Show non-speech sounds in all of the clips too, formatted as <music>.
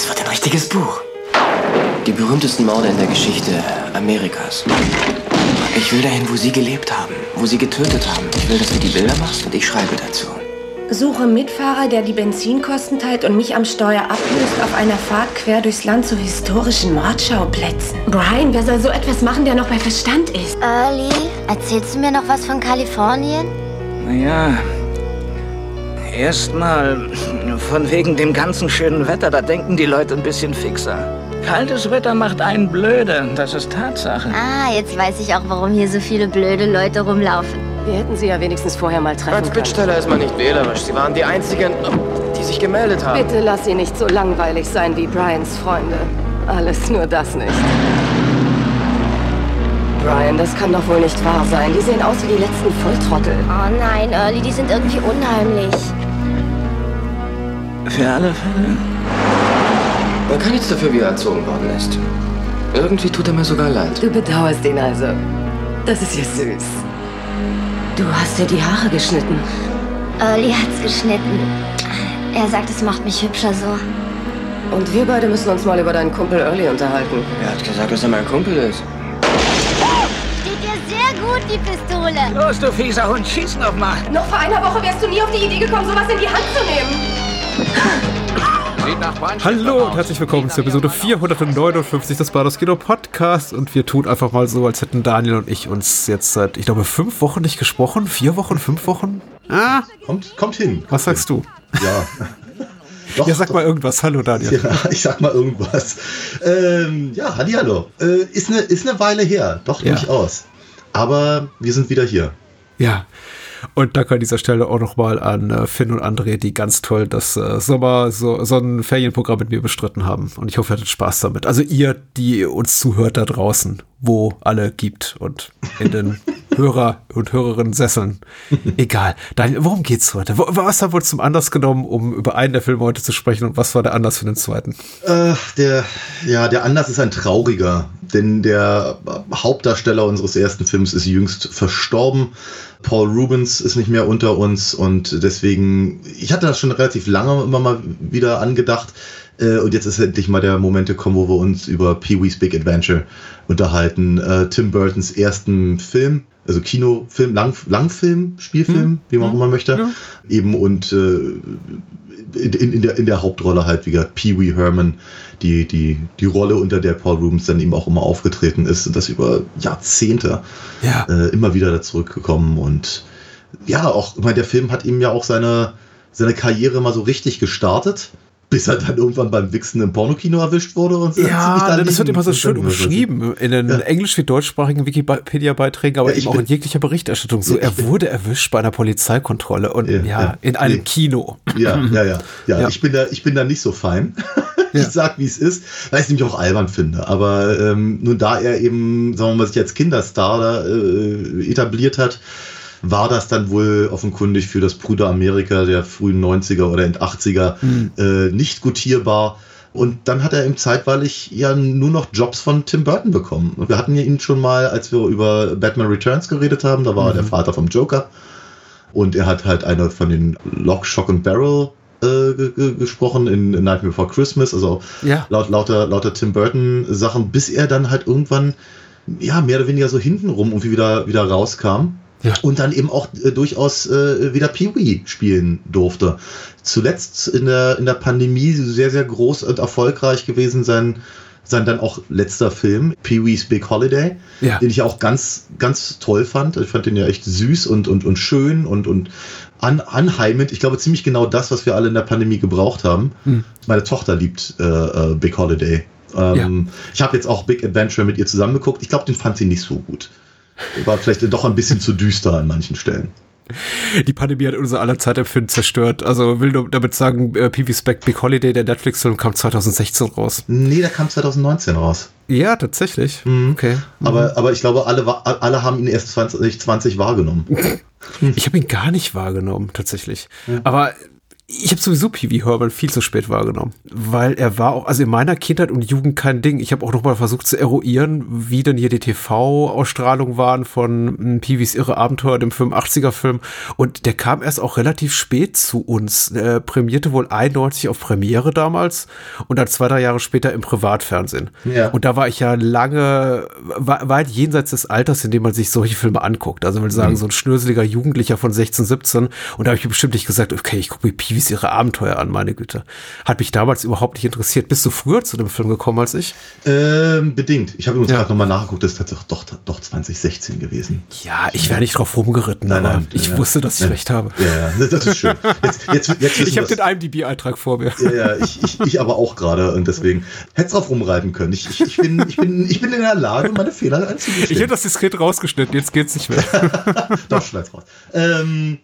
Das wird ein richtiges Buch. Die berühmtesten Morde in der Geschichte Amerikas. Ich will dahin, wo Sie gelebt haben, wo Sie getötet haben. Ich will, dass du die Bilder machst und ich schreibe dazu. Suche Mitfahrer, der die Benzinkosten teilt und mich am Steuer ablöst auf einer Fahrt quer durchs Land zu historischen Mordschauplätzen. Brian, wer soll so etwas machen, der noch bei Verstand ist? Early, erzählst du mir noch was von Kalifornien? Naja, erstmal von wegen dem ganzen schönen Wetter, da denken die Leute ein bisschen fixer. Kaltes Wetter macht einen blöde, das ist Tatsache. Ah, jetzt weiß ich auch, warum hier so viele blöde Leute rumlaufen. Wir hätten sie ja wenigstens vorher mal treffen Als können. Bittsteller ist man nicht wählerisch. Sie waren die Einzigen, die sich gemeldet haben. Bitte lass sie nicht so langweilig sein wie Brians Freunde. Alles nur das nicht. Brian, das kann doch wohl nicht wahr sein. Die sehen aus wie die letzten Volltrottel. Oh nein, Early, die sind irgendwie unheimlich. Für alle Fälle. Man kann nichts dafür, wie er erzogen worden ist. Irgendwie tut er mir sogar leid. Du bedauerst ihn also. Das ist ja süß. Du hast dir die Haare geschnitten. Early hat's geschnitten. Er sagt, es macht mich hübscher so. Und wir beide müssen uns mal über deinen Kumpel Early unterhalten. Er hat gesagt, dass er mein Kumpel ist. Steht dir sehr gut, die Pistole. Los, du fieser Hund, schieß noch mal. Noch vor einer Woche wärst du nie auf die Idee gekommen, sowas in die Hand zu nehmen. Hallo und herzlich willkommen zur Episode 459 des Bados Kino Podcast. Und wir tun einfach mal so, als hätten Daniel und ich uns jetzt seit, ich glaube, fünf Wochen nicht gesprochen. Vier Wochen, fünf Wochen? Ah, Kommt, kommt hin. was sagst du? Ja. Doch, <laughs> Ja, sag doch. mal irgendwas. Hallo, Daniel. Ja, <laughs> ich sag mal irgendwas. Ähm, ja, Hallihallo. Äh, ist eine ist eine Weile her, doch Ja. durchaus. Aber wir sind wieder hier. Ja. Und danke an dieser Stelle auch nochmal an äh, Finn und André, die ganz toll das äh, Sommer, so, so ein Ferienprogramm mit mir bestritten haben. Und ich hoffe, ihr hattet Spaß damit. Also ihr, die uns zuhört da draußen, wo alle gibt und in den <laughs> Hörer- und Hörerinnen-Sesseln. Egal. Daniel, worum geht's heute? Was haben wir uns zum Anlass genommen, um über einen der Filme heute zu sprechen und was war der Anlass für den zweiten? Äh, der, ja, der Anlass ist ein trauriger, denn der Hauptdarsteller unseres ersten Films ist jüngst verstorben. Paul Rubens ist nicht mehr unter uns und deswegen, ich hatte das schon relativ lange immer mal wieder angedacht. Äh, und jetzt ist endlich mal der Moment gekommen, wo wir uns über Pee-wee's Big Adventure unterhalten. Äh, Tim Burtons ersten Film, also Kinofilm, Lang, Langfilm, Spielfilm, wie man auch immer möchte. Eben und äh, in, in, der, in der Hauptrolle halt wie gesagt Pee Wee Herman, die, die, die Rolle, unter der Paul Rubens dann eben auch immer aufgetreten ist und das über Jahrzehnte Ja. äh, immer wieder da zurückgekommen und ja, auch, ich meine, der Film hat ihm ja auch seine, seine Karriere mal so richtig gestartet, bis er dann irgendwann beim Wichsen im Pornokino erwischt wurde und so. Ja, das wird immer so schön umschrieben in den Ja. englisch- wie deutschsprachigen Wikipedia-Beiträgen, aber Ja, eben auch in jeglicher Berichterstattung. So, er wurde erwischt bei einer Polizeikontrolle und ja, Ja, in einem Nee. Kino. Ja, ja, ja, ja. Ich bin da, ich bin da nicht so fein. <laughs> Ich sag, wie es ist, weil ich es nämlich auch albern finde. Aber ähm, nun da er eben, sagen wir mal, sich als Kinderstar da, äh, etabliert hat, war das dann wohl offenkundig für das Brüder Amerika der frühen 90er oder End 80er äh, nicht gutierbar. Und dann hat er eben zeitweilig ja nur noch Jobs von Tim Burton bekommen. Und wir hatten ja ihn schon mal, als wir über Batman Returns geredet haben, da war er der Vater vom Joker. Und er hat halt eine von den Lock, Shock and Barrel äh, ge- ge- gesprochen in Nightmare Before Christmas, also Ja. laut, lauter, lauter Tim Burton Sachen, bis er dann halt irgendwann, ja, mehr oder weniger so hintenrum irgendwie wieder, wieder rauskam. Ja. Und dann eben auch äh, durchaus äh, wieder Pee-Wee spielen durfte. Zuletzt in der, in der Pandemie sehr, sehr groß und erfolgreich gewesen sein, sein dann auch letzter Film, Pee-Wee's Big Holiday, Ja. den ich auch ganz, ganz toll fand. Ich fand den ja echt süß und, und, und schön und, und an, anheimend. Ich glaube, ziemlich genau das, was wir alle in der Pandemie gebraucht haben. Hm. Meine Tochter liebt äh, äh, Big Holiday. Ähm, Ich habe jetzt auch Big Adventure mit ihr zusammengeguckt. Ich glaube, den fand sie nicht so gut. War vielleicht doch ein bisschen zu düster an manchen Stellen. Die Pandemie hat unser aller Zeitempfinden zerstört. Also will nur damit sagen, äh, Pee-wee's Back Big Holiday, der Netflix-Film, kam 2016 raus. Nee, der kam 2019 raus. Ja, tatsächlich. Mhm. Okay. Aber, aber ich glaube, alle, alle haben ihn erst 2020 wahrgenommen. <laughs> Ich habe ihn gar nicht wahrgenommen, tatsächlich. Aber ich habe sowieso Pee Herman viel zu spät wahrgenommen, weil er war auch, also in meiner Kindheit und Jugend kein Ding. Ich habe auch noch mal versucht zu eruieren, wie denn hier die TV-Ausstrahlungen waren von hm, Pee irre Abenteuer, dem 85er-Film. Und der kam erst auch relativ spät zu uns. Er prämierte wohl 91 auf Premiere damals und dann zwei, drei Jahre später im Privatfernsehen. Ja. Und da war ich ja lange, weit jenseits des Alters, in dem man sich solche Filme anguckt. Also will sagen, mhm. so ein schnöseliger Jugendlicher von 16, 17. Und da habe ich bestimmt nicht gesagt, okay, ich gucke mir Pee Babys ihre Abenteuer an, meine Güte. Hat mich damals überhaupt nicht interessiert. Bist du früher zu dem Film gekommen als ich? Ähm, bedingt. Ich habe übrigens ja. gerade nochmal nachgeguckt, das ist tatsächlich doch, doch 2016 gewesen. Ja, ich wäre nicht drauf rumgeritten, nein, nein, ich ja, wusste, dass ich nein. recht habe. Ja, das ist schön. Jetzt, jetzt, jetzt <laughs> ich habe den IMDb-Eintrag vor mir. Ja, ja, ich, ich, ich aber auch gerade und deswegen hätte es drauf rumreiten können. Ich, ich, ich, bin, ich, bin, ich bin in der Lage, meine Fehler einzugestehen. Ich hätte das diskret rausgeschnitten, jetzt geht's nicht mehr. <laughs> doch, schneid's raus. Ähm,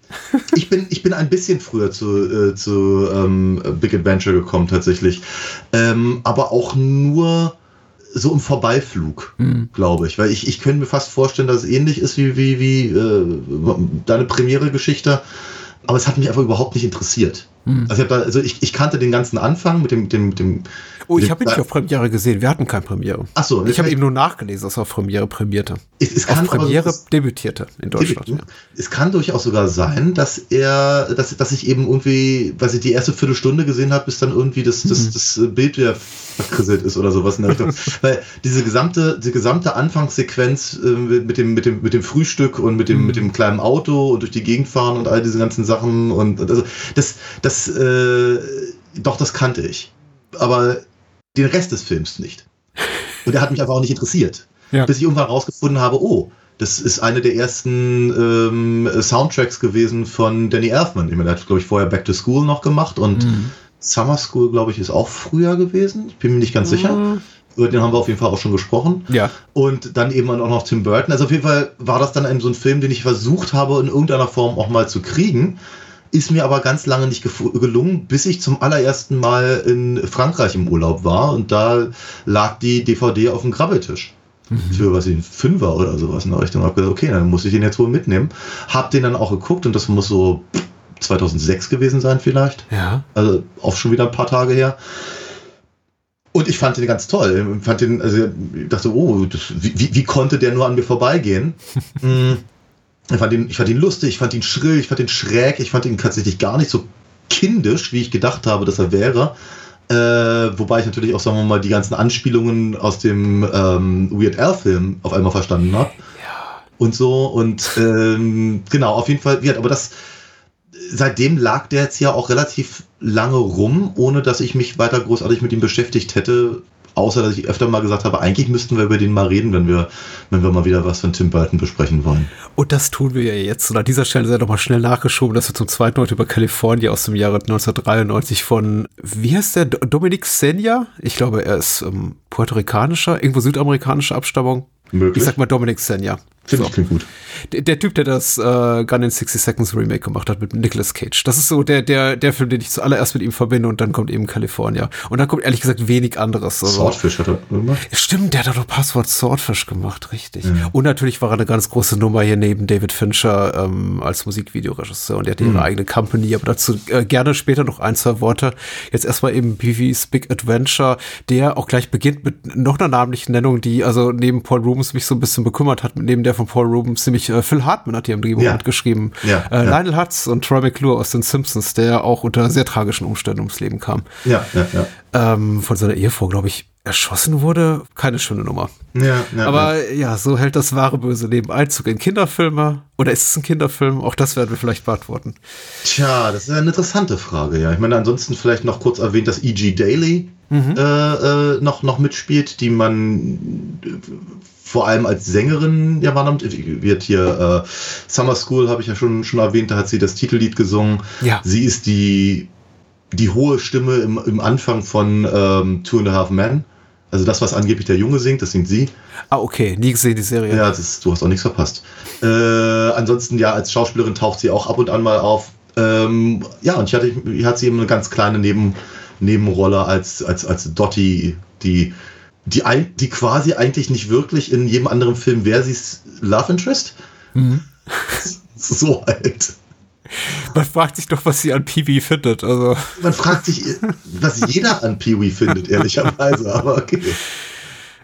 ich, bin, ich bin ein bisschen früher zu, äh, zu ähm, Big Adventure gekommen tatsächlich. Ähm, aber auch nur so im Vorbeiflug, mhm. glaube ich. Weil ich, ich könnte mir fast vorstellen, dass es ähnlich ist wie, wie, wie äh, deine Premiere-Geschichte. Aber es hat mich einfach überhaupt nicht interessiert. Mhm. Also, ich, da, also ich, ich, kannte den ganzen Anfang mit dem, dem, dem Oh, ich habe ihn nicht auf Premiere gesehen. Wir hatten keine Premiere. Ach so. Ich habe eben nur nachgelesen, dass er auf Premiere premierte. Es, es auf Premiere so, debütierte in Deutschland. Ja. Es kann durchaus sogar sein, dass er, dass, dass ich eben irgendwie, weil ich die erste Viertelstunde gesehen habe, bis dann irgendwie das, das, mhm. das Bild wieder verkrisselt ist oder sowas in der Richtung. <laughs> weil diese gesamte, die gesamte Anfangssequenz äh, mit, dem, mit, dem, mit dem Frühstück und mit dem, mhm. mit dem kleinen Auto und durch die Gegend fahren und all diese ganzen Sachen und also das, das, äh, doch, das kannte ich. Aber den Rest des Films nicht. Und der hat mich einfach auch nicht interessiert. Ja. Bis ich irgendwann rausgefunden habe, oh, das ist eine der ersten ähm, Soundtracks gewesen von Danny Elfman. Ich meine, der hat, glaube ich, vorher Back to School noch gemacht und mhm. Summer School, glaube ich, ist auch früher gewesen. Ich bin mir nicht ganz mhm. sicher. Über den haben wir auf jeden Fall auch schon gesprochen. Ja. Und dann eben auch noch Tim Burton. Also auf jeden Fall war das dann so ein Film, den ich versucht habe, in irgendeiner Form auch mal zu kriegen. Ist mir aber ganz lange nicht gelungen, bis ich zum allerersten Mal in Frankreich im Urlaub war und da lag die DVD auf dem Grabbeltisch. Mhm. Für was ich, ein Fünfer oder sowas in der Richtung. Hab gesagt, okay, dann muss ich den jetzt wohl mitnehmen. Hab den dann auch geguckt und das muss so 2006 gewesen sein vielleicht. Ja. Also auch schon wieder ein paar Tage her. Und ich fand den ganz toll. Ich fand den, also ich dachte, oh, das, wie, wie, konnte der nur an mir vorbeigehen? <laughs> Ich fand, ihn, ich fand ihn lustig, ich fand ihn schrill, ich fand ihn schräg, ich fand ihn tatsächlich gar nicht so kindisch, wie ich gedacht habe, dass er wäre. Äh, wobei ich natürlich auch, sagen wir mal, die ganzen Anspielungen aus dem ähm, Weird Al-Film auf einmal verstanden habe. Ja. Und so. Und ähm, genau, auf jeden Fall, aber das seitdem lag der jetzt ja auch relativ lange rum, ohne dass ich mich weiter großartig mit ihm beschäftigt hätte. Außer dass ich öfter mal gesagt habe, eigentlich müssten wir über den mal reden, wenn wir, wenn wir mal wieder was von Tim Burton besprechen wollen. Und das tun wir ja jetzt. Und an dieser Stelle sei doch mal schnell nachgeschoben, dass wir zum zweiten heute über Kalifornien aus dem Jahre 1993 von, wie heißt der, Dominic Senja? Ich glaube, er ist ähm, puerto-ricanischer, irgendwo südamerikanischer Abstammung. Möglich. Ich sag mal Dominic Senja. Finde so. ich klingt gut. Der, der, Typ, der das äh, Gun in 60 Seconds Remake gemacht hat mit Nicolas Cage. Das ist so der, der, der Film, den ich zuallererst mit ihm verbinde und dann kommt eben California. Und dann kommt ehrlich gesagt wenig anderes. Also, Swordfish hat er gemacht. Stimmt, der hat doch Passwort Swordfish gemacht, richtig. Ja. Und natürlich war er eine ganz große Nummer hier neben David Fincher ähm, als Musikvideoregisseur und der hat mhm. ihre eigene Company, aber dazu äh, gerne später noch ein, zwei Worte. Jetzt erstmal eben BV's Big Adventure, der auch gleich beginnt mit noch einer namentlichen Nennung, die also neben Paul Rooms mich so ein bisschen bekümmert hat, neben der von Paul Rubens, nämlich äh, Phil Hartman hat die am Drehbuch ja. mitgeschrieben. Ja, äh, ja. Lionel Hutz und Troy McClure aus den Simpsons, der auch unter sehr tragischen Umständen ums Leben kam. Ja, ja, ja. Ähm, von seiner Ehefrau, glaube ich, erschossen wurde. Keine schöne Nummer. Ja, ja, Aber ja. ja. so hält das wahre böse Leben Einzug in Kinderfilme. Oder ist es ein Kinderfilm? Auch das werden wir vielleicht beantworten. Tja, das ist eine interessante Frage, ja. Ich meine, ansonsten vielleicht noch kurz erwähnt, dass E.G. Daly mhm. äh, äh, noch, noch mitspielt, die man vor allem als Sängerin ja wahrnimmt. Wird hier äh, Summer School, habe ich ja schon, schon erwähnt, da hat sie das Titellied gesungen. Ja. Sie ist die, die hohe Stimme im, im Anfang von ähm, Two and a Half Men. Also das, was angeblich der Junge singt, das singt sie. Ah, okay. Nie gesehen die Serie. Ja, das, du hast auch nichts verpasst. Äh, ansonsten, ja, als Schauspielerin taucht sie auch ab und an mal auf. Ähm, ja, und ich hatte, ich hatte sie eben eine ganz kleine Neben, Nebenrolle als, als, als Dottie, die die, die quasi eigentlich nicht wirklich in jedem anderen Film wäre, sie ist Love Interest. Mhm. <laughs> so halt. Man fragt sich doch, was sie an Peewee findet. Also. Man fragt sich, was jeder an Peewee findet, ehrlicherweise, aber okay.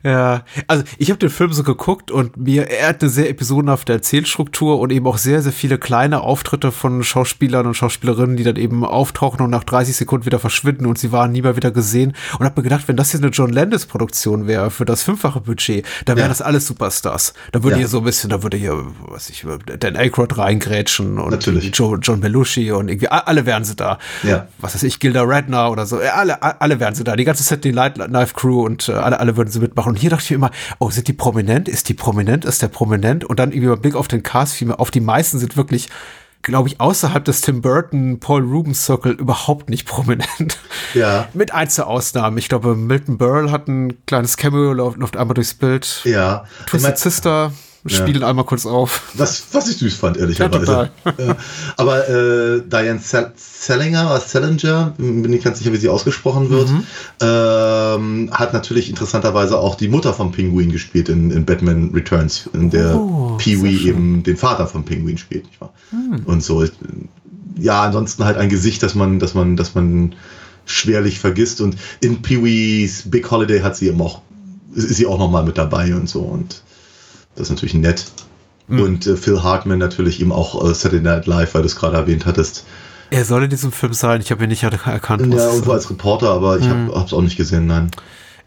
Ja, also ich habe den Film so geguckt und mir, er hat eine sehr episodenhafte Erzählstruktur und eben auch sehr, sehr viele kleine Auftritte von Schauspielern und Schauspielerinnen, die dann eben auftauchen und nach 30 Sekunden wieder verschwinden und sie waren nie mehr wieder gesehen. Und habe mir gedacht, wenn das jetzt eine John Landis-Produktion wäre für das fünffache Budget, dann wären ja. das alles Superstars. Da würde ja. hier so ein bisschen, da würde hier, was ich, Dan Aykroyd reingrätschen und Joe, John Belushi und irgendwie alle wären sie da. Ja. Was weiß ich, Gilda Radner oder so. Alle, alle wären sie da. Die ganze Set, die Light Knife Crew und äh, alle, alle würden sie mitmachen. Und hier dachte ich mir immer, oh, sind die prominent? Ist die prominent? Ist der prominent? Und dann irgendwie mit Blick auf den Cast fiel mir auf, die meisten sind wirklich glaube ich, außerhalb des Tim Burton, Paul Rubens Circle überhaupt nicht prominent. Ja. <laughs> Mit Einzelausnahmen. Ich glaube, Milton Berle hat ein kleines Cameo, läuft einmal durchs Bild. Ja. Twisted Sister spielen ja. einmal kurz auf. Was, was ich süß fand, ehrlicherweise. Ja, Aber äh, Diane Salinger oder Salinger, bin ich ganz sicher, wie sie ausgesprochen wird, mhm. ähm, hat natürlich interessanterweise auch die Mutter vom Pinguin gespielt in, in Batman Returns, in der oh, Pee-Wee eben den Vater vom Pinguin spielt. Nicht wahr? Mhm. Und so. Ja, ansonsten halt ein Gesicht, das man, dass man, dass man schwerlich vergisst. Und in Pee-Wees Big Holiday hat sie eben auch, ist sie auch nochmal mit dabei und so. Und das ist natürlich nett. Mhm. Und äh, Phil Hartman natürlich eben auch äh, Saturday Night Live, weil du es gerade erwähnt hattest. Er soll in diesem Film sein, ich habe ihn nicht erkannt. Ja, irgendwo als Reporter, aber ich mhm. habe es auch nicht gesehen, nein.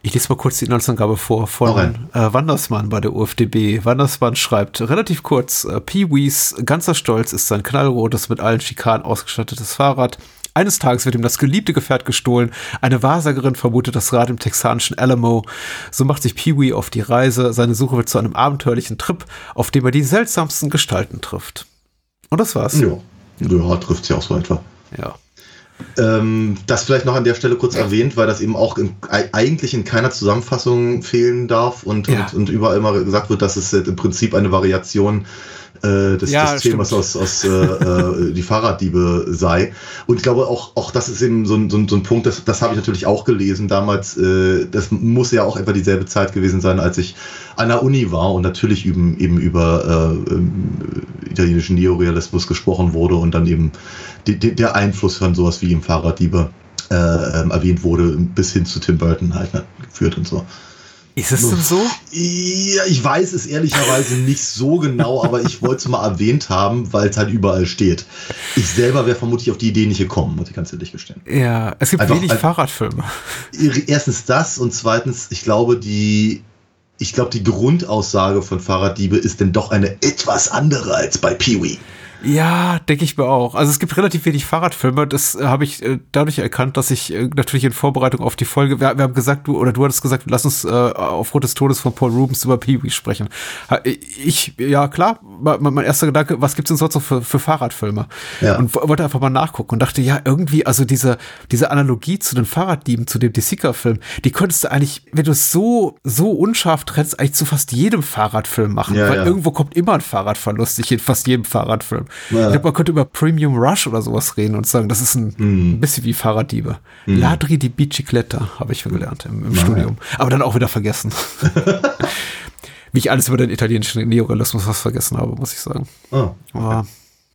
Ich lese mal kurz die Inhaltsangabe vor von äh, Wandersmann bei der UFDB. Wandersmann schreibt relativ kurz, äh, Pee-Wees ganzer Stolz ist sein knallrotes, mit allen Schikanen ausgestattetes Fahrrad. Eines Tages wird ihm das geliebte Gefährt gestohlen. Eine Wahrsagerin vermutet das Rad im texanischen Alamo. So macht sich Pee-wee auf die Reise. Seine Suche wird zu einem abenteuerlichen Trip, auf dem er die seltsamsten Gestalten trifft. Und das war's. Ja, ja trifft sie auch so etwa. Ja. Ähm, das vielleicht noch an der Stelle kurz erwähnt, weil das eben auch in, eigentlich in keiner Zusammenfassung fehlen darf und, ja. und, und, überall immer gesagt wird, dass es im Prinzip eine Variation äh, des, ja, des Themas aus, aus äh, äh, die Fahrraddiebe sei. Und ich glaube auch, auch das ist eben so ein, so ein, so ein Punkt, das, das habe ich natürlich auch gelesen damals. Äh, das muss ja auch etwa dieselbe Zeit gewesen sein, als ich an der Uni war und natürlich eben, eben über äh, ähm, italienischen Neorealismus gesprochen wurde und dann eben die, die, der Einfluss von sowas wie im Fahrraddiebe äh, ähm, erwähnt wurde, bis hin zu Tim Burton halt ne, geführt und so. Ist es denn so? Ja, ich weiß es ehrlicherweise nicht so genau, aber ich wollte es mal erwähnt haben, weil es halt überall steht. Ich selber wäre vermutlich auf die Idee nicht gekommen, muss ich ganz ehrlich gestehen. Ja, es gibt Einfach, wenig Fahrradfilme. Erstens das und zweitens, ich glaube, die ich glaube, die Grundaussage von Fahrraddiebe ist denn doch eine etwas andere als bei Peewee. Ja, denke ich mir auch. Also es gibt relativ wenig Fahrradfilme. Das äh, habe ich äh, dadurch erkannt, dass ich äh, natürlich in Vorbereitung auf die Folge, wir, wir, haben gesagt, du oder du hattest gesagt, lass uns äh, aufgrund des Todes von Paul Rubens über Pee-wee sprechen. Ich, ja klar, mein, mein, erster Gedanke, was gibt's denn sonst noch für, für Fahrradfilme? Ja. Und wollte einfach mal nachgucken und dachte, ja, irgendwie, also diese, diese Analogie zu den Fahrraddieben, zu dem Desika-Film, die könntest du eigentlich, wenn du es so, so unscharf trennst, eigentlich zu fast jedem Fahrradfilm machen. Ja, weil ja. irgendwo kommt immer ein Fahrradverlust, in fast jedem Fahrradfilm. Ja. Ich glaube, man könnte über Premium Rush oder sowas reden und sagen, das ist ein, mm. ein bisschen wie Fahrraddiebe. Mm. Ladri di Bicicletta, habe ich gelernt im, im Studium. Aber dann auch wieder vergessen. <laughs> wie ich alles über den italienischen Neorealismus was vergessen habe, muss ich sagen. Oh, okay.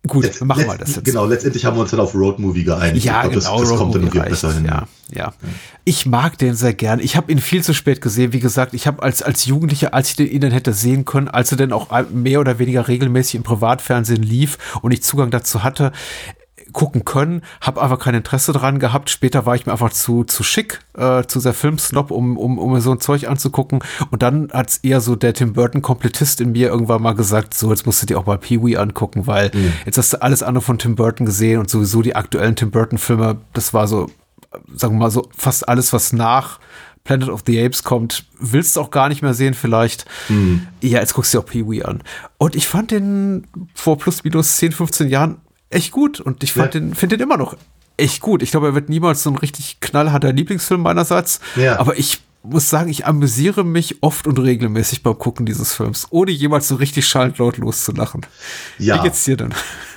Gut, Letzt, machen wir das jetzt. Genau, letztendlich haben wir uns dann auf Roadmovie geeinigt. Ja, glaub, genau, das, das kommt dann irgendwie besser hin. Ja, ja. Ich mag den sehr gern. Ich habe ihn viel zu spät gesehen. Wie gesagt, ich habe als, als Jugendlicher, als ich ihn dann hätte sehen können, als er dann auch mehr oder weniger regelmäßig im Privatfernsehen lief und ich Zugang dazu hatte, gucken können, habe einfach kein Interesse dran gehabt. Später war ich mir einfach zu, zu schick, äh, zu sehr Filmsnob, um, um, um mir so ein Zeug anzugucken. Und dann hat's eher so der Tim Burton-Komplettist in mir irgendwann mal gesagt, so, jetzt musst du dir auch mal Pee-Wee angucken, weil mhm. jetzt hast du alles andere von Tim Burton gesehen und sowieso die aktuellen Tim Burton-Filme, das war so, sagen wir mal so, fast alles, was nach Planet of the Apes kommt, willst du auch gar nicht mehr sehen vielleicht. Mhm. Ja, jetzt guckst du dir auch Pee-Wee an. Und ich fand den vor plus minus 10, 15 Jahren echt gut und ich fand ja. den, finde den immer noch echt gut. Ich glaube, er wird niemals so ein richtig knallharter Lieblingsfilm meinerseits. Ja. Aber ich muss sagen, ich amüsiere mich oft und regelmäßig beim Gucken dieses Films, ohne jemals so richtig schallend laut loszulachen. Ja. Wie geht's dir denn?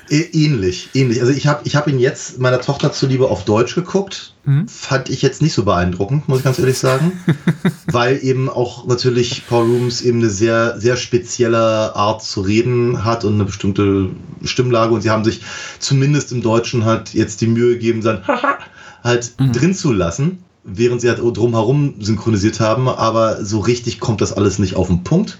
Ähnlich, ähnlich. Also ich habe ich hab ihn jetzt meiner Tochter zuliebe auf Deutsch geguckt. Mhm. Fand ich jetzt nicht so beeindruckend, muss ich ganz ehrlich sagen. <laughs> weil eben auch natürlich Paul Rubens eben eine sehr, sehr spezielle Art zu reden hat und eine bestimmte Stimmlage. Und sie haben sich zumindest im Deutschen halt jetzt die Mühe gegeben, sein halt mhm. drin zu lassen, während sie halt drumherum synchronisiert haben. Aber so richtig kommt das alles nicht auf den Punkt.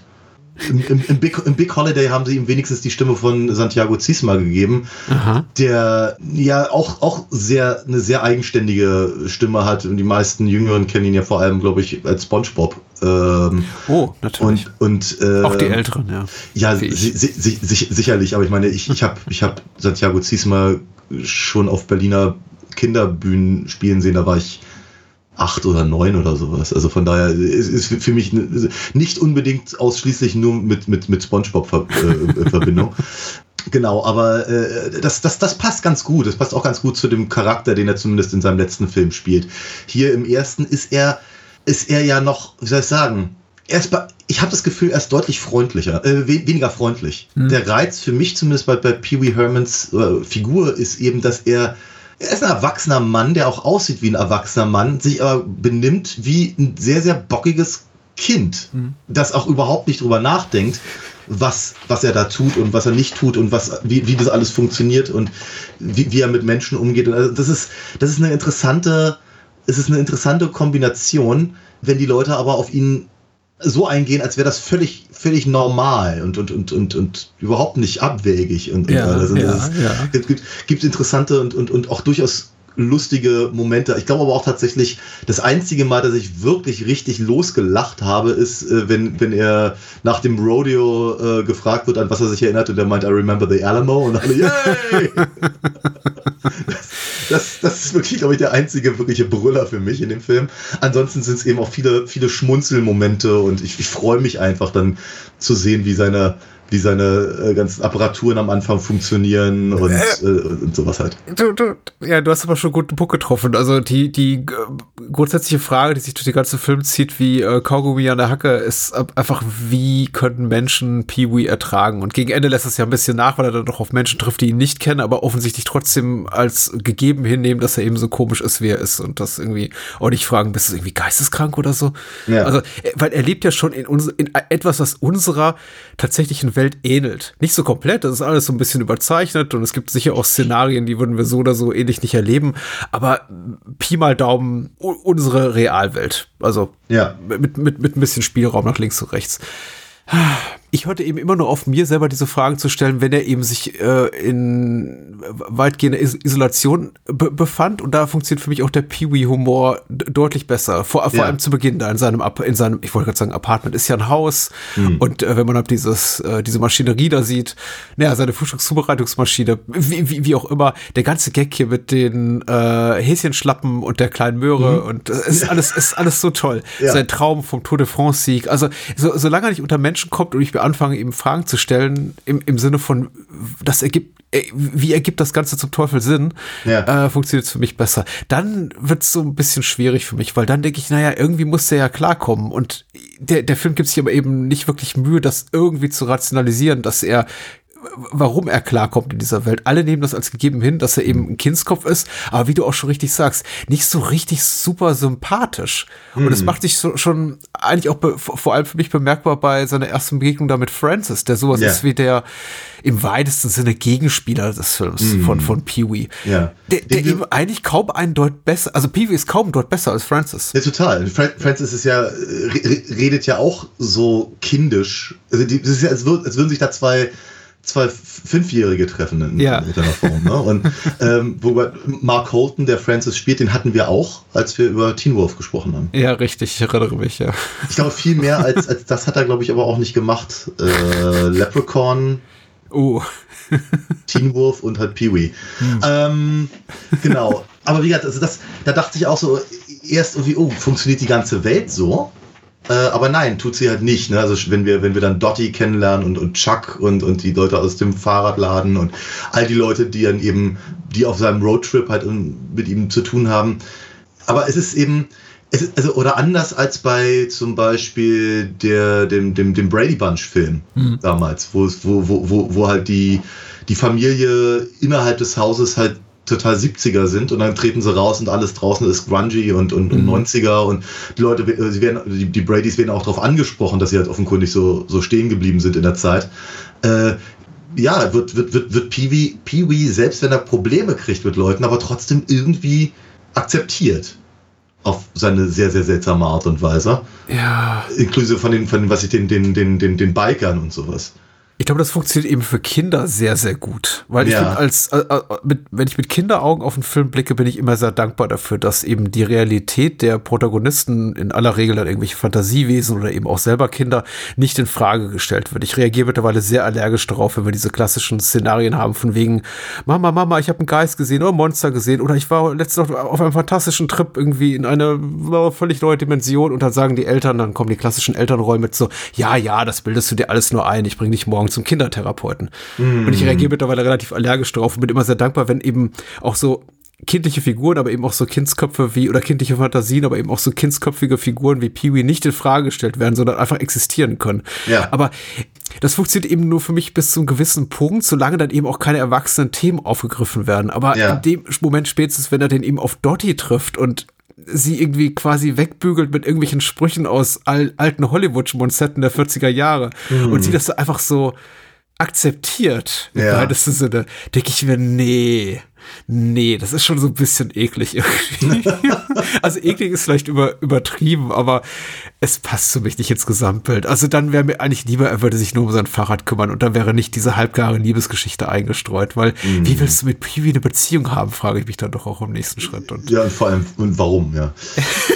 Im, im, im, Big, Im Big Holiday haben sie ihm wenigstens die Stimme von Santiago Ziesma gegeben, Aha. der ja auch, auch sehr, eine sehr eigenständige Stimme hat. Und die meisten Jüngeren kennen ihn ja vor allem, glaube ich, als Spongebob. Ähm, oh, natürlich. Und, und äh, auch die Älteren, ja. Ja, si si si sicherlich. Aber ich meine, ich, ich habe ich hab Santiago Ziesma schon auf Berliner Kinderbühnen spielen sehen. Da war ich acht oder neun oder sowas. Also von daher ist, ist für mich nicht unbedingt ausschließlich nur mit, mit, mit Spongebob-Verbindung. Äh, <laughs> genau, aber äh, das, das, das passt ganz gut. Das passt auch ganz gut zu dem Charakter, den er zumindest in seinem letzten Film spielt. Hier im ersten ist er, ist er ja noch, wie soll ich sagen, er ist bei, ich habe das Gefühl, er ist deutlich freundlicher, äh, we weniger freundlich. Hm. Der Reiz für mich zumindest bei, bei Pee Wee Hermans äh, Figur ist eben, dass er er ist ein erwachsener Mann, der auch aussieht wie ein erwachsener Mann, sich aber benimmt wie ein sehr, sehr bockiges Kind, mhm. das auch überhaupt nicht drüber nachdenkt, was, was er da tut und was er nicht tut und was, wie, wie das alles funktioniert und wie, wie er mit Menschen umgeht. Und also das ist, das ist eine interessante, es ist eine interessante Kombination, wenn die Leute aber auf ihn so eingehen, als wäre das völlig, völlig normal und, und, und, und, und überhaupt nicht abwegig. Und, ja, und also ja, ja. Es gibt, gibt interessante und, und, und auch durchaus lustige Momente. Ich glaube aber auch tatsächlich, das einzige Mal, dass ich wirklich richtig losgelacht habe, ist, äh, wenn, wenn er nach dem Rodeo äh, gefragt wird, an was er sich erinnert und er meint, I remember the Alamo und alle, yay! das, <laughs> das, das ist wirklich, glaube ich, der einzige wirkliche Brüller für mich in dem Film. Ansonsten sind es eben auch viele, viele Schmunzelmomente und ich, ich freue mich einfach dann zu sehen, wie seine, wie seine äh, ganzen Apparaturen am Anfang funktionieren und, äh, äh, und sowas halt. Du, du, ja, du hast aber schon guten Punkt getroffen. Also die, die äh, grundsätzliche Frage, die sich durch den ganzen Film zieht, wie äh, Kaugummi an der Hacke, ist einfach, wie könnten Menschen Pee-Wee ertragen? Und gegen Ende lässt es ja ein bisschen nach, weil er dann doch auf Menschen trifft, die ihn nicht kennen, aber offensichtlich trotzdem als gegeben hinnehmen, dass er eben so komisch ist, wie er ist und das irgendwie auch nicht fragen, bist du irgendwie geisteskrank oder so? Ja. Also, äh, weil er lebt ja schon in, uns, in etwas, was unserer tatsächlichen Welt ähnelt. Nicht so komplett, das ist alles so ein bisschen überzeichnet und es gibt sicher auch Szenarien, die würden wir so oder so ähnlich nicht erleben, aber Pi mal Daumen unsere Realwelt. Also ja. mit, mit, mit ein bisschen Spielraum nach links und rechts ich hörte eben immer nur auf mir selber diese Fragen zu stellen, wenn er eben sich äh, in weitgehender Is Isolation befand. Und da funktioniert für mich auch der Pee-Wee-Humor deutlich besser. Vor, vor allem zu Beginn da in seinem, in seinem, ich wollte gerade sagen, Apartment ist ja ein Haus. Mhm. Und äh, wenn man halt dieses, äh, diese Maschinerie da sieht, naja, seine Frühstückszubereitungsmaschine, wie, wie, wie auch immer, der ganze Gag hier mit den äh, Häschenschlappen und der kleinen Möhre mhm. und es ist alles, ist alles so toll. Ja. Sein Traum vom Tour de France-Sieg. Also, so, solange er nicht unter Menschen kommt und ich anfange, ihm Fragen zu stellen, im, im Sinne von, das ergibt, äh, wie ergibt das Ganze zum Teufel Sinn, ja. äh, funktioniert es für mich besser. Dann wird es so ein bisschen schwierig für mich, weil dann denke ich, naja, irgendwie muss der ja klarkommen. Und der, der Film gibt sich aber eben nicht wirklich Mühe, das irgendwie zu rationalisieren, dass er warum er klarkommt in dieser Welt. Alle nehmen das als gegeben hin, dass er eben ein Kindskopf ist, aber wie du auch schon richtig sagst, nicht so richtig super sympathisch. Mhm. Und es hm. macht sich so, schon eigentlich auch vor allem für mich bemerkbar bei seiner ersten Begegnung da mit Francis, der sowas yeah. ist wie der im weitesten Sinne Gegenspieler des Films mhm. von, von Pee-Wee. Ja. Der, der eben eigentlich kaum einen dort besser, also Pee-Wee ist kaum dort besser als Francis. Ja, total. Francis ist ja, redet ja auch so kindisch. Also die, es ist ja, als, würd, als würden sich da zwei zwei Fünfjährige treffen in ja. irgendeiner Form. Ne? Und ähm, wobei Mark Holton, der Francis spielt, den hatten wir auch, als wir über Teen Wolf gesprochen haben. Ja, richtig, ich erinnere mich, ja. Ich glaube, viel mehr als, als das hat er, glaube ich, aber auch nicht gemacht. Äh, Leprechaun. Oh. Teen Wolf und halt Pee-Wee. Hm. Ähm, genau. Aber wie gesagt, also das, da dachte ich auch so, erst irgendwie, oh, funktioniert die ganze Welt so? Äh, aber nein, tut sie halt nicht. Ne? Also wenn wir, wenn wir dann Dottie kennenlernen und, und Chuck und, und die Leute aus dem Fahrradladen und all die Leute, die dann eben, die auf seinem Roadtrip halt mit ihm zu tun haben. Aber es ist eben, es ist, also, oder anders als bei zum Beispiel der, dem, dem, dem Brady Bunch Film mhm. damals, wo, wo, wo, wo, wo halt die, die Familie innerhalb des Hauses halt total 70er sind und dann treten sie raus und alles draußen ist grungy und, und, und 90er und die Leute, äh, sie werden, die, die Bradys werden auch darauf angesprochen, dass sie halt offenkundig so, so stehen geblieben sind in der Zeit. Äh, ja, wird, wird, wird, wird Peewee, Peewee, selbst wenn er Probleme kriegt mit Leuten, aber trotzdem irgendwie akzeptiert. Auf seine sehr, sehr seltsame Art und Weise. Ja. Inklusive von den, von den was ich den, den, den, den, den Bikern und sowas. Ich glaube, das funktioniert eben für Kinder sehr, sehr gut. Weil ich Ja. bin als, äh, äh, mit, wenn ich mit Kinderaugen auf einen Film blicke, bin ich immer sehr dankbar dafür, dass eben die Realität der Protagonisten in aller Regel dann irgendwelche Fantasiewesen oder eben auch selber Kinder nicht in Frage gestellt wird. Ich reagiere mittlerweile sehr allergisch darauf, wenn wir diese klassischen Szenarien haben, von wegen, Mama, Mama, ich habe einen Geist gesehen oder ein Monster gesehen oder ich war letztens auf einem fantastischen Trip irgendwie in eine völlig neue Dimension und dann sagen die Eltern, dann kommen die klassischen Elternrollen mit so, ja, ja, das bildest du dir alles nur ein, ich bringe dich morgen zum Kindertherapeuten. Und ich reagiere mittlerweile relativ allergisch drauf und bin immer sehr dankbar, wenn eben auch so kindliche Figuren, aber eben auch so Kindsköpfe wie, oder kindliche Fantasien, aber eben auch so kindsköpfige Figuren wie Pee-wee nicht in Frage gestellt werden, sondern einfach existieren können. Ja. Aber das funktioniert eben nur für mich bis zu einem gewissen Punkt, solange dann eben auch keine erwachsenen Themen aufgegriffen werden. Aber Ja. in dem Moment spätestens, wenn er den eben auf Dottie trifft und sie irgendwie quasi wegbügelt mit irgendwelchen Sprüchen aus al alten Hollywood-Schmonzetten der 40er Jahre. Und sie das so einfach so akzeptiert, im Ja. weitesten Sinne, denke ich mir, nee, nee, das ist schon so ein bisschen eklig irgendwie. <laughs> also eklig ist vielleicht über, übertrieben, aber es passt für mich nicht ins Gesamtbild. Also dann wäre mir eigentlich lieber, er würde sich nur um sein Fahrrad kümmern und dann wäre nicht diese halbgare Liebesgeschichte eingestreut, weil wie willst du mit Peewee eine Beziehung haben, frage ich mich dann doch auch im nächsten Schritt. Und Ja, und vor allem, und warum, ja.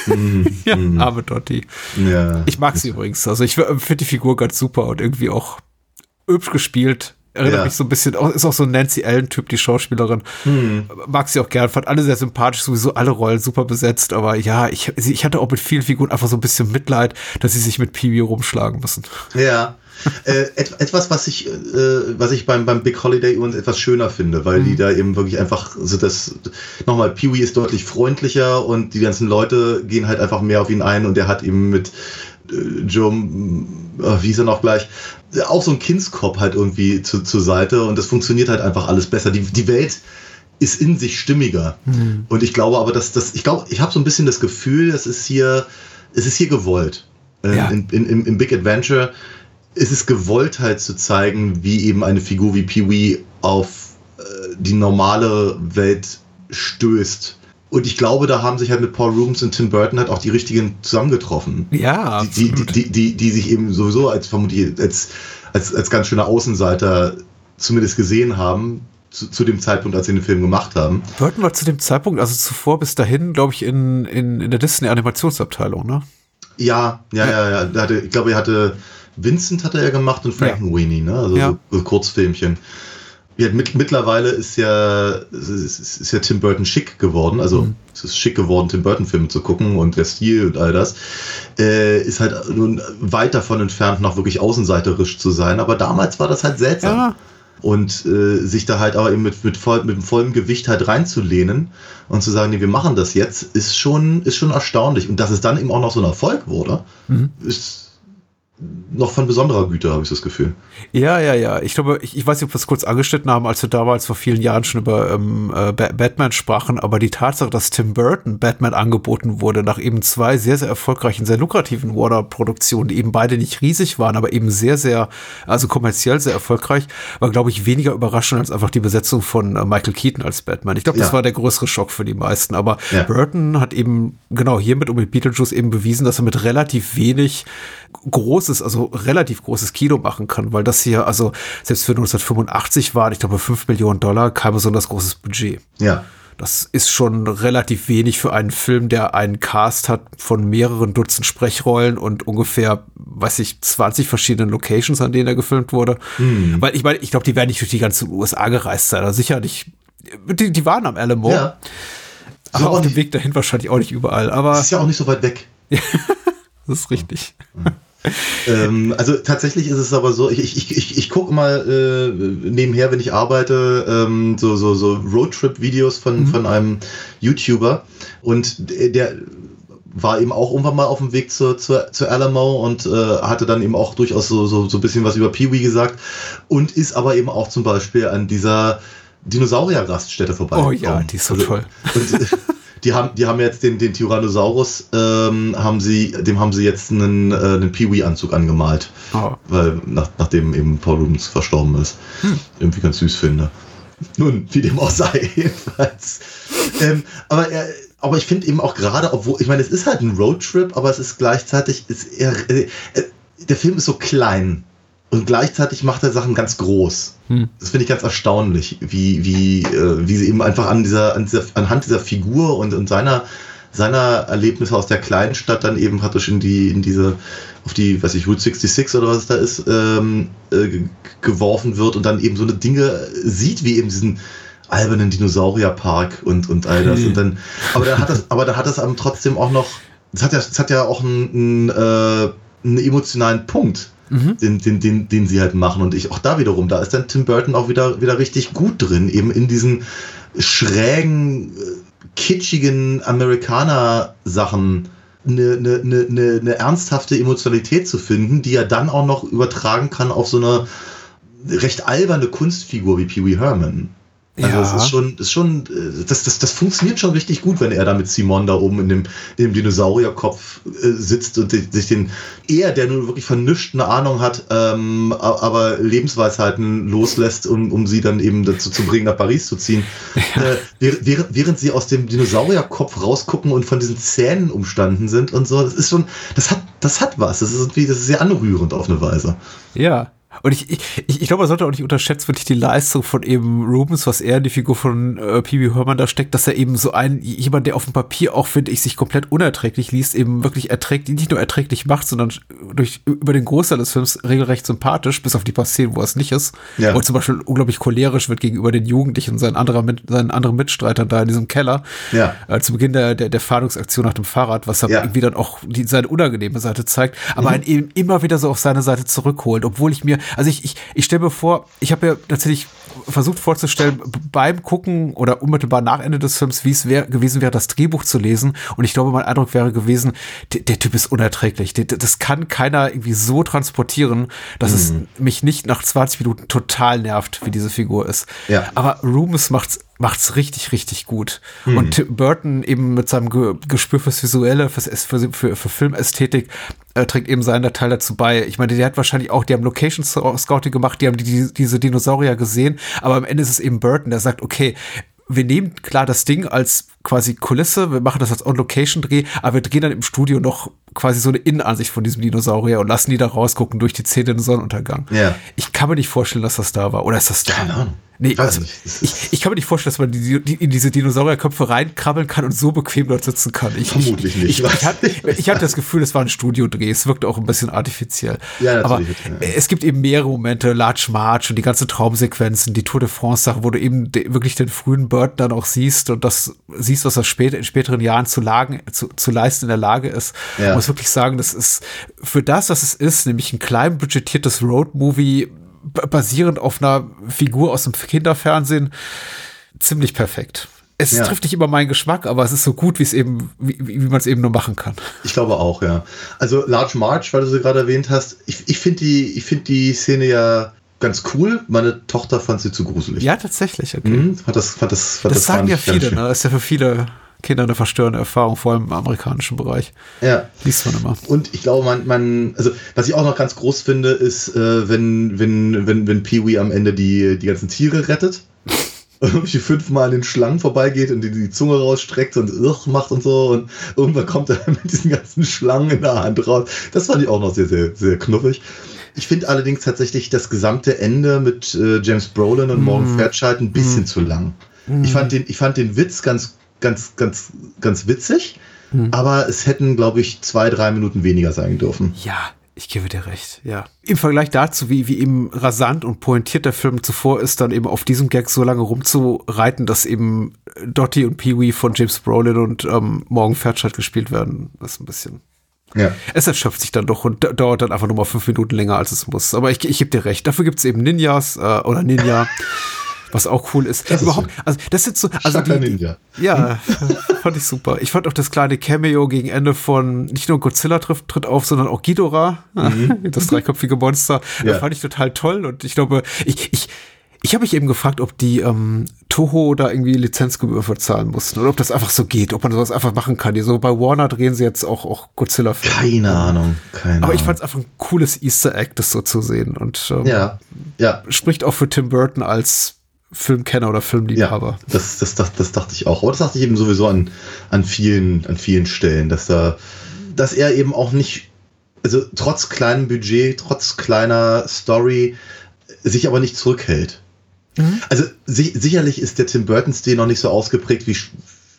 <laughs> ja, arme Dottie. ja. Ich mag sie übrigens. Also ich finde die Figur ganz super und irgendwie auch hübsch gespielt. Erinnert Ja. mich so ein bisschen, ist auch so ein Nancy Allen-Typ, die Schauspielerin. Mag sie auch gern, fand alle sehr sympathisch, sowieso alle Rollen super besetzt, aber ja, ich, ich hatte auch mit vielen Figuren einfach so ein bisschen Mitleid, dass sie sich mit Peewee rumschlagen müssen. Ja. äh, et, etwas, was ich, äh, was ich beim, beim Big Holiday übrigens etwas schöner finde, weil die da eben wirklich einfach so das, nochmal, Pee-wee ist deutlich freundlicher und die ganzen Leute gehen halt einfach mehr auf ihn ein und der hat eben mit äh, Joe, äh, wie ist er noch gleich, auch so ein Kindskopf halt irgendwie zu, zur Seite und das funktioniert halt einfach alles besser. Die, die Welt ist in sich stimmiger. Und ich glaube aber, dass das, ich glaube, ich habe so ein bisschen das Gefühl, es ist hier, es ist hier gewollt. Äh, Ja. in, in, im, Im Big Adventure ist es gewollt halt zu zeigen, wie eben eine Figur wie Pee-wee auf äh, die normale Welt stößt. Und ich glaube, da haben sich halt mit Paul Rubens und Tim Burton halt auch die richtigen zusammengetroffen. Ja, Die, die, die, die, die sich eben sowieso als vermutlich als, als, als ganz schöne Außenseiter zumindest gesehen haben, zu, zu dem Zeitpunkt, als sie den Film gemacht haben. Burton war zu dem Zeitpunkt, also zuvor bis dahin, glaube ich, in, in, in der Disney-Animationsabteilung, ne? Ja, ja, ja, ja. Der hatte, ich glaube, er hatte Vincent hatte er gemacht und Frankenweenie, ne? Also Ja. so, so Kurzfilmchen. Ja, mit, mittlerweile ist ja, ist, ist ja Tim Burton schick geworden. Also Mhm. es ist schick geworden, Tim Burton-Filme zu gucken und der Stil und all das. Äh, ist halt nun weit davon entfernt, noch wirklich außenseiterisch zu sein. Aber damals war das halt seltsam. Ja. Und äh, sich da halt aber eben mit, mit, voll, mit dem vollen Gewicht halt reinzulehnen und zu sagen, nee, wir machen das jetzt, ist schon, ist schon erstaunlich. Und dass es dann eben auch noch so ein Erfolg wurde, Mhm. ist noch von besonderer Güte, habe ich das Gefühl. Ja, ja, ja. Ich glaube, ich, ich weiß nicht, ob wir es kurz angeschnitten haben, als wir damals vor vielen Jahren schon über ähm, äh, Ba- Batman sprachen, aber die Tatsache, dass Tim Burton Batman angeboten wurde, nach eben zwei sehr, sehr erfolgreichen, sehr lukrativen Warner-Produktionen, die eben beide nicht riesig waren, aber eben sehr, sehr, also kommerziell sehr erfolgreich, war, glaube ich, weniger überraschend als einfach die Besetzung von äh, Michael Keaton als Batman. Ich glaube, das Ja. war der größere Schock für die meisten. Aber Ja. Burton hat eben, genau hiermit und mit Beetlejuice eben bewiesen, dass er mit relativ wenig großes, also relativ großes Kino machen kann, weil das hier, also selbst für 1985 waren, ich glaube, 5 Millionen Dollar, kein besonders großes Budget. Ja. Das ist schon relativ wenig für einen Film, der einen Cast hat von mehreren Dutzend Sprechrollen und ungefähr, weiß ich, 20 verschiedenen Locations, an denen er gefilmt wurde. Weil ich meine, ich glaube, die werden nicht durch die ganzen USA gereist sein. Also sicher nicht. Die, die waren am Alamo, ja. aber So, auf dem Weg dahin wahrscheinlich auch nicht überall. Aber ist ja auch nicht so weit weg. <laughs> das ist richtig. Ähm, also tatsächlich ist es aber so, ich, ich, ich, ich gucke mal äh, nebenher, wenn ich arbeite, ähm, so, so, so Roadtrip-Videos von, von einem YouTuber und der, war eben auch irgendwann mal auf dem Weg zu, zu, zu Alamo und äh, hatte dann eben auch durchaus so, so, so ein bisschen was über Pee-Wee gesagt und ist aber eben auch zum Beispiel an dieser Dinosaurier-Raststätte vorbei. Oh ja, die ist so also, toll. Und, die haben, die haben jetzt den, den Tyrannosaurus, ähm, haben sie, dem haben sie jetzt einen, äh, einen Pee-Wee-Anzug angemalt. Oh. Weil, nach, nachdem eben Paul Rubens verstorben ist. Hm. Irgendwie ganz süß finde. Nun, wie dem auch sei, <laughs> jedenfalls. ähm, aber er, aber ich finde eben auch gerade, obwohl, ich meine, es ist halt ein Roadtrip, aber es ist gleichzeitig, ist eher, äh, der Film ist so klein und gleichzeitig macht er Sachen ganz groß. Hm. Das finde ich ganz erstaunlich, wie, wie, äh, wie sie eben einfach an dieser, an dieser, anhand dieser Figur und, und seiner, seiner Erlebnisse aus der kleinen Stadt dann eben praktisch in die, in diese, auf die, weiß ich, Route 66 oder was es da ist, ähm, äh, geworfen wird und dann eben so eine Dinge sieht, wie eben diesen albernen Dinosaurierpark und, und all das. Und dann, <laughs> aber da hat das, aber da hat das trotzdem auch noch, es hat ja, es hat ja auch einen, einen, äh, einen emotionalen Punkt mhm. den, den, den, den sie halt machen. Und ich auch da wiederum, da ist dann Tim Burton auch wieder, wieder richtig gut drin, eben in diesen schrägen, äh, kitschigen Amerikaner-Sachen eine, eine, eine, eine ernsthafte Emotionalität zu finden, die er dann auch noch übertragen kann auf so eine recht alberne Kunstfigur wie Pee Wee Herman. Also ja. das ist schon, ist schon, äh, das, das, das funktioniert schon richtig gut, wenn er da mit Simon da oben in dem, in dem Dinosaurierkopf äh, sitzt und sich den, er, der nur wirklich vernünftig eine Ahnung hat, ähm, aber Lebensweisheiten loslässt, um, um sie dann eben dazu zu bringen, nach Paris zu ziehen. Ja. Äh, während, während sie aus dem Dinosaurierkopf rausgucken und von diesen Zähnen umstanden sind und so, das ist schon, das hat, das hat was. Das ist irgendwie, das ist sehr anrührend auf eine Weise. Ja, und ich, ich, ich glaube, man sollte auch nicht unterschätzen, wirklich die Leistung von eben Rubens, was er in die Figur von äh, P.B. Herman da steckt, dass er eben so ein, jemand, der auf dem Papier auch, finde ich, sich komplett unerträglich liest, eben wirklich erträglich, nicht nur erträglich macht, sondern durch, über den Großteil des Films regelrecht sympathisch, bis auf die paar Szenen, wo er es nicht ist. Ja. Wo er zum Beispiel unglaublich cholerisch wird gegenüber den Jugendlichen und seinen, anderer, seinen anderen Mitstreitern da in diesem Keller. Ja. Äh, zu Beginn der, der, der Fahndungsaktion nach dem Fahrrad, was er ja. irgendwie dann auch die, seine unangenehme Seite zeigt, aber mhm. einen eben immer wieder so auf seine Seite zurückholt, obwohl ich mir, also ich, ich, ich stelle mir vor, ich habe ja tatsächlich versucht vorzustellen, beim Gucken oder unmittelbar nach Ende des Films, wie es wär, gewesen wäre, das Drehbuch zu lesen. Und ich glaube, mein Eindruck wäre gewesen, der, der Typ ist unerträglich. Der, das kann keiner irgendwie so transportieren, dass mhm. es mich nicht nach 20 Minuten total nervt, wie diese Figur ist. Ja. Aber Rooms macht's macht's richtig, richtig gut. Mhm. Und Tim Burton eben mit seinem Ge Gespür fürs Visuelle, fürs, für, für, für Filmästhetik, äh, trägt eben seinen Teil dazu bei. Ich meine, der hat wahrscheinlich auch, die haben Location Scouting gemacht, die haben die, diese Dinosaurier gesehen, aber am Ende ist es eben Burton, der sagt, okay, wir nehmen klar das Ding als quasi Kulisse, wir machen das als On-Location-Dreh, aber wir drehen dann im Studio noch quasi so eine Innenansicht von diesem Dinosaurier und lassen die da rausgucken durch die Zähne im Sonnenuntergang. Ja. Ich kann mir nicht vorstellen, dass das da war. Oder ist das da? Keine Ahnung. Nee, also, ich, ich kann mir nicht vorstellen, dass man die, die, in diese Dinosaurierköpfe reinkrabbeln kann und so bequem dort sitzen kann. Ich, Vermutlich ich, nicht. Ich, ich, hatte, <laughs> ich hatte das Gefühl, es war ein Studiodreh. Es wirkte auch ein bisschen artifiziell. Ja, Aber ja. es gibt eben mehrere Momente, Large March und die ganzen Traumsequenzen, die Tour de France-Sache, wo du eben de, wirklich den frühen Bird dann auch siehst und das siehst, was er später, in späteren Jahren zu, lagen, zu, zu leisten in der Lage ist. Ja. Ich muss wirklich sagen, das ist für das, was es ist, nämlich ein klein budgetiertes Road-Movie, basierend auf einer Figur aus dem Kinderfernsehen ziemlich perfekt. Es ja. trifft nicht immer meinen Geschmack, aber es ist so gut, wie es eben, wie, wie man es eben nur machen kann. Ich glaube auch, ja. Also Large March, weil du sie gerade erwähnt hast, ich, ich finde die, ich finde die Szene ja ganz cool. Meine Tochter fand sie zu gruselig. Ja, tatsächlich. Okay. Mhm, fand das, fand das, fand das, das sagen ja viele, ne? Das ist ja für viele Kinder eine verstörende Erfahrung, vor allem im amerikanischen Bereich. Ja. Liest man immer. Und ich glaube, man, man, also was ich auch noch ganz groß finde, ist, äh, wenn, wenn, wenn, wenn Pee-Wee am Ende die, die ganzen Tiere rettet. <laughs> irgendwie fünfmal an den Schlangen vorbeigeht und die, die Zunge rausstreckt und irr macht und so und irgendwann kommt er <laughs> mit diesen ganzen Schlangen in der Hand raus. Das fand ich auch noch sehr, sehr, sehr knuffig. Ich finde allerdings tatsächlich das gesamte Ende mit äh, James Brolin und mm. Morgan Fairchild ein bisschen mm. zu lang. Mm. Ich, fand den, ich fand den Witz ganz ganz, ganz, ganz witzig. Hm. Aber es hätten, glaube ich, zwei, drei Minuten weniger sein dürfen. Ja, ich gebe dir recht, ja. Im Vergleich dazu, wie, wie eben rasant und pointiert der Film zuvor ist, dann eben auf diesem Gag so lange rumzureiten, dass eben Dottie und Pee-Wee von James Brolin und ähm, Morgan Fairchild gespielt werden, das ist ein bisschen. Ja. Es erschöpft sich dann doch und dauert dann einfach nur mal fünf Minuten länger, als es muss. Aber ich, ich gebe dir recht. Dafür gibt es eben Ninjas äh, oder Ninja. <laughs> Was auch cool ist. Das ist Überhaupt, schön. also das sind so, also Shaka die, Ninja. ja, <laughs> fand ich super. Ich fand auch das kleine Cameo gegen Ende von nicht nur Godzilla tritt, tritt auf, sondern auch Ghidorah, <laughs> das dreiköpfige Monster. Ja. Das fand ich total toll und ich glaube, ich, ich, ich habe mich eben gefragt, ob die ähm, Toho da irgendwie Lizenzgebühr für zahlen mussten oder ob das einfach so geht, ob man sowas einfach machen kann. Die so bei Warner drehen sie jetzt auch, auch Godzilla-Filme. Keine Ahnung, keine Aber ich Ahnung. fand es einfach ein cooles Easter Egg, das so zu sehen und ähm, Ja, ja, spricht auch für Tim Burton als Filmkenner oder Filmliebhaber. Ja, das, das, das, das dachte ich auch. Aber das dachte ich eben sowieso an, an, vielen, an vielen Stellen, dass da, dass er eben auch nicht, also trotz kleinem Budget, trotz kleiner Story, sich aber nicht zurückhält. Also si sicherlich ist der Tim Burton-Stil noch nicht so ausgeprägt wie,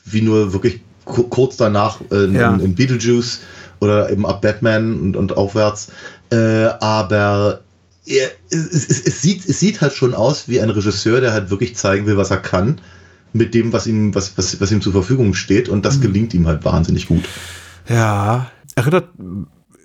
wie nur wirklich ku- kurz danach äh, in, Ja. in Beetlejuice oder eben ab Batman und, und aufwärts. Äh, aber er, es, es, es, sieht, es sieht halt schon aus wie ein Regisseur, der halt wirklich zeigen will, was er kann, mit dem, was ihm, was, was, was ihm zur Verfügung steht. Und das gelingt ihm halt wahnsinnig gut. Ja, erinnert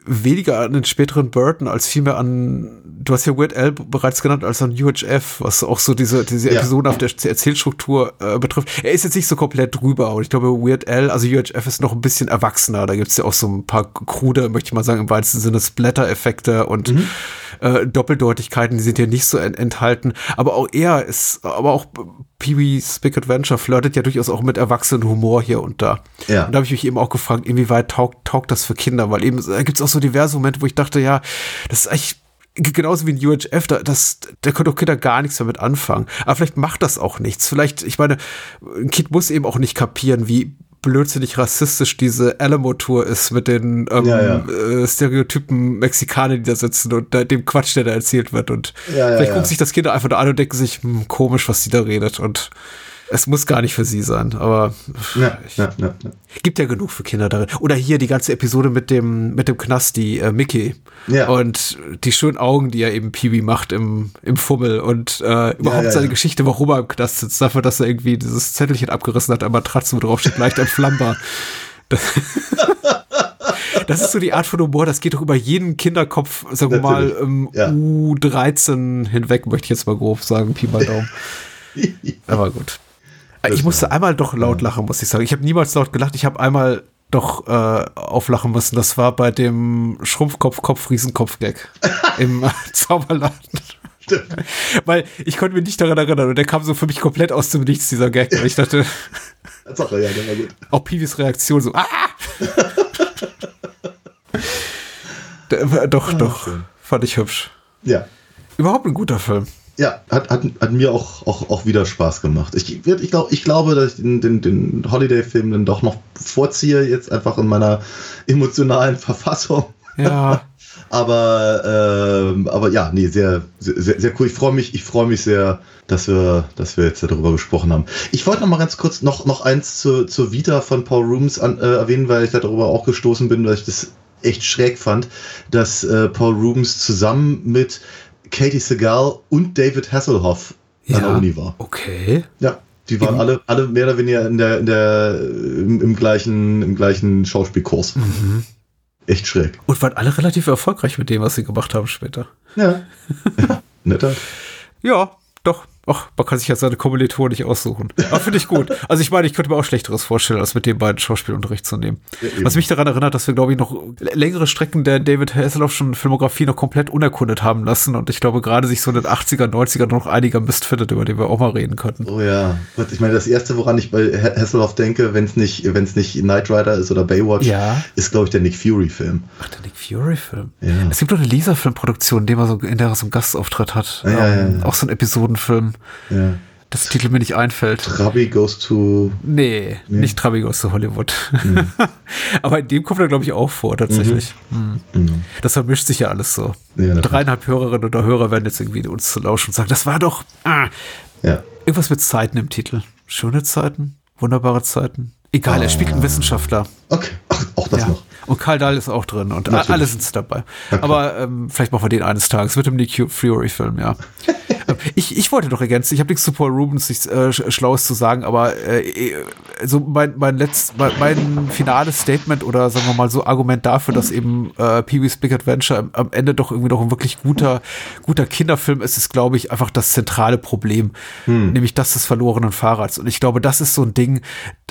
weniger an den späteren Burton als vielmehr an, du hast ja Weird Al bereits genannt, als an UHF, was auch so diese, diese Ja. episodenhafte Erzählstruktur äh, betrifft. Er ist jetzt nicht so komplett drüber und ich glaube, Weird Al, also UHF ist noch ein bisschen erwachsener. Da gibt's ja auch so ein paar krude, möchte ich mal sagen, im weitesten Sinne Splatter-Effekte und äh, Doppeldeutigkeiten, die sind hier nicht so en enthalten. Aber auch er ist, aber auch Pee-wee's Big Adventure flirtet ja durchaus auch mit erwachsenen Humor hier und da. Ja. Und da habe ich mich eben auch gefragt, inwieweit taugt, taugt das für Kinder? Weil eben, da gibt es auch so diverse Momente, wo ich dachte, ja, das ist eigentlich genauso wie ein UHF, da, das, da können doch Kinder gar nichts damit anfangen. Aber vielleicht macht das auch nichts. Vielleicht, ich meine, ein Kind muss eben auch nicht kapieren, wie blödsinnig rassistisch diese Alamo-Tour ist mit den ähm, Ja, ja. Äh, Stereotypen Mexikaner, die da sitzen und äh, dem Quatsch, der da erzählt wird. Und Ja, vielleicht guckt sich das Kind einfach da an und denken sich, hm, komisch, was die da redet. Und es muss gar nicht für sie sein, aber Ja, ja, ja, ja. gibt ja genug für Kinder darin. Oder hier die ganze Episode mit dem, mit dem Knasti, äh, Mickey. Und die schönen Augen, die er eben Pibi macht im, im Fummel und äh, überhaupt seine. Geschichte, warum er im Knast sitzt, dafür, dass er irgendwie dieses Zettelchen abgerissen hat, an Matratze, wo drauf steht, leicht entflammbar. Das, <laughs> das ist so die Art von Humor, das geht doch über jeden Kinderkopf, sagen wir mal, im ja. U13 hinweg, möchte ich jetzt mal grob sagen, Pi mal Daumen. <laughs> Aber gut. Ich musste einmal doch laut lachen, muss ich sagen. Ich habe niemals laut gelacht. Ich habe einmal doch äh, auflachen müssen. Das war bei dem Schrumpfkopf-Kopf-Riesenkopf-Gag <laughs> im äh, <laughs> Zauberladen. Weil ich konnte mich nicht daran erinnern und der kam so für mich komplett aus dem Nichts, dieser Gag. Und ich dachte, <laughs> Sache, ja, der war gut. auch Pivis Reaktion so, ah! War- doch, doch, schön. fand ich hübsch. Ja. Überhaupt ein guter Film. Ja, hat, hat, hat mir auch, auch, auch wieder Spaß gemacht. Ich, ich, glaub, ich glaube, dass ich den, den, den Holiday-Film dann doch noch vorziehe, jetzt einfach in meiner emotionalen <laughs> Verfassung. Ja, <laughs> Aber, ähm, aber ja, nee, sehr, sehr, sehr cool. Ich freue mich, ich freue mich sehr, dass wir, dass wir jetzt darüber gesprochen haben. Ich wollte noch mal ganz kurz noch, noch eins zur, zur Vita von Paul Rooms an, äh, erwähnen, weil ich da darüber auch gestoßen bin, weil ich das echt schräg fand, dass äh, Paul Rubens zusammen mit Katie Segal und David Hasselhoff an der ja. Uni war. Okay. Ja, die waren alle, alle mehr oder weniger in der, in der, im, im gleichen, im gleichen Schauspielkurs. Echt schräg. Und waren alle relativ erfolgreich mit dem, was sie gemacht haben später. Ja. <laughs> ja netter. Ja, doch. Ach, man kann sich ja seine Kommilitonen nicht aussuchen. Aber finde ich gut. Also ich meine, ich könnte mir auch Schlechteres vorstellen, als mit den beiden Schauspielunterricht zu nehmen. Ja. Was mich daran erinnert, dass wir, glaube ich, noch längere Strecken der David Hasselhoffschen Filmografie noch komplett unerkundet haben lassen. Und ich glaube, gerade sich so in den 80er, 90er noch einiger Mist findet, über den wir auch mal reden könnten. Oh ja. Ich meine, das erste, woran ich bei Ha- Hasselhoff denke, wenn es nicht, wenn es nicht Knight Rider ist oder Baywatch, Ja. ist, glaube ich, der Nick Fury-Film. Ach, der Nick Fury-Film. Ja. Es gibt doch eine Lisa-Filmproduktion, in der er so, in der er so einen Gastauftritt hat. Ja, Ähm. Auch so ein Episodenfilm. Ja. Das Titel mir nicht einfällt. Trabi goes to. Nee, nicht Trabi aus zu Hollywood. <laughs> Aber in dem kommt er, glaube ich, auch vor, tatsächlich. Mhm. Das vermischt sich ja alles so. Ja. Dreieinhalb Hörerinnen oder Hörer werden jetzt irgendwie uns zu lauschen und sagen, das war doch ah, Ja. irgendwas mit Zeiten im Titel. Schöne Zeiten, wunderbare Zeiten. Egal, er spielt einen Wissenschaftler. Okay. Ach, auch das Ja. noch. Und Karl Dahl ist auch drin und Natürlich. alle sind dabei. Aber ähm, vielleicht machen wir den eines Tages mit dem Nick Fury-Film, ja. <laughs> Ich, ich wollte doch ergänzen, ich habe nichts zu Paul Rubens, nichts äh, Schlaues zu sagen, aber äh, so mein, mein letzt, mein, mein finales Statement oder sagen wir mal so Argument dafür, dass eben äh, Pee-wee's Big Adventure am, am Ende doch irgendwie noch ein wirklich guter, guter Kinderfilm ist, ist, glaube ich, einfach das zentrale Problem, hm. nämlich das des verlorenen Fahrrads. Und ich glaube, das ist so ein Ding,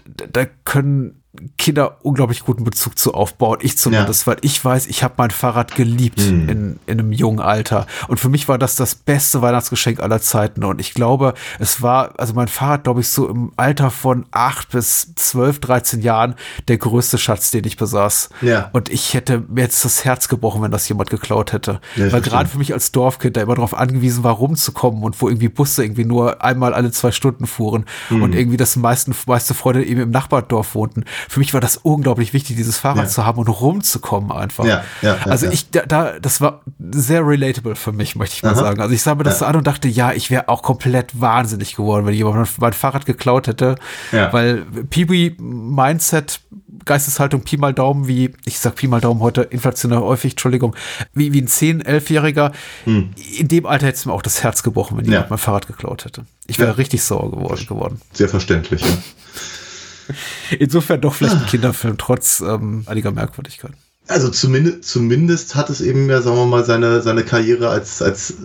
da können Kinder unglaublich guten Bezug zu aufbauen. Ich zumindest, ja. weil ich weiß, ich habe mein Fahrrad geliebt mhm. in, in einem jungen Alter. Und für mich war das das beste Weihnachtsgeschenk aller Zeiten. Und ich glaube, es war, also mein Fahrrad, glaube ich, so im Alter von acht bis zwölf, dreizehn Jahren der größte Schatz, den ich besaß. Ja. Und ich hätte mir jetzt das Herz gebrochen, wenn das jemand geklaut hätte. Ja, weil gerade für mich als Dorfkind, der immer darauf angewiesen war, rumzukommen und wo irgendwie Busse irgendwie nur einmal alle zwei Stunden fuhren mhm. und irgendwie das meisten, meiste Freunde eben im Nachbardorf wohnten für mich war das unglaublich wichtig, dieses Fahrrad ja. zu haben und rumzukommen einfach. Ja, ja, ja also ich, da, da, das war sehr relatable für mich, möchte ich mal Aha. sagen. Also ich sah mir das an und dachte, ja, ich wäre auch komplett wahnsinnig geworden, wenn jemand mein Fahrrad geklaut hätte. Weil Peewee Mindset, Geisteshaltung Pi mal Daumen, wie, ich sag Pi mal Daumen heute inflationär häufig, Entschuldigung, wie, wie ein 10-, 11-Jähriger. Hm. In dem Alter hätte es mir auch das Herz gebrochen, wenn jemand mein Fahrrad geklaut hätte. Ich wäre richtig sauer geworden. Sehr verständlich, ja. Insofern doch vielleicht ein Kinderfilm, trotz ähm, einiger Merkwürdigkeiten. Also zumindest, zumindest hat es eben ja, sagen wir mal, seine, seine Karriere als, als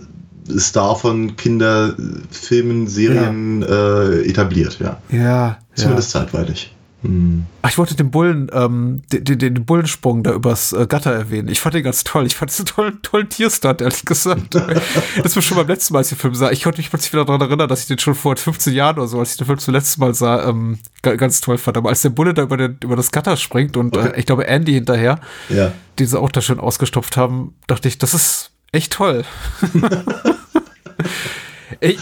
Star von Kinderfilmen, Serien ja. äh, etabliert, ja. Ja. Zumindest ja. zeitweilig. Hm. Ach, ich wollte den Bullen, ähm, den, den Bullensprung da übers äh, Gatter erwähnen. Ich fand den ganz toll. Ich fand es einen tollen, tollen Tierstart, ehrlich gesagt. <laughs> das war schon beim letzten Mal, als ich den Film sah. Ich konnte mich plötzlich wieder daran erinnern, dass ich den schon vor 15 Jahren oder so, als ich den Film zum letzten Mal sah, ähm, ganz toll fand. Aber als der Bulle da über, den, über das Gatter springt und okay. äh, ich glaube Andy hinterher, ja. den sie auch da schön ausgestopft haben, dachte ich, das ist echt toll. <laughs> ich,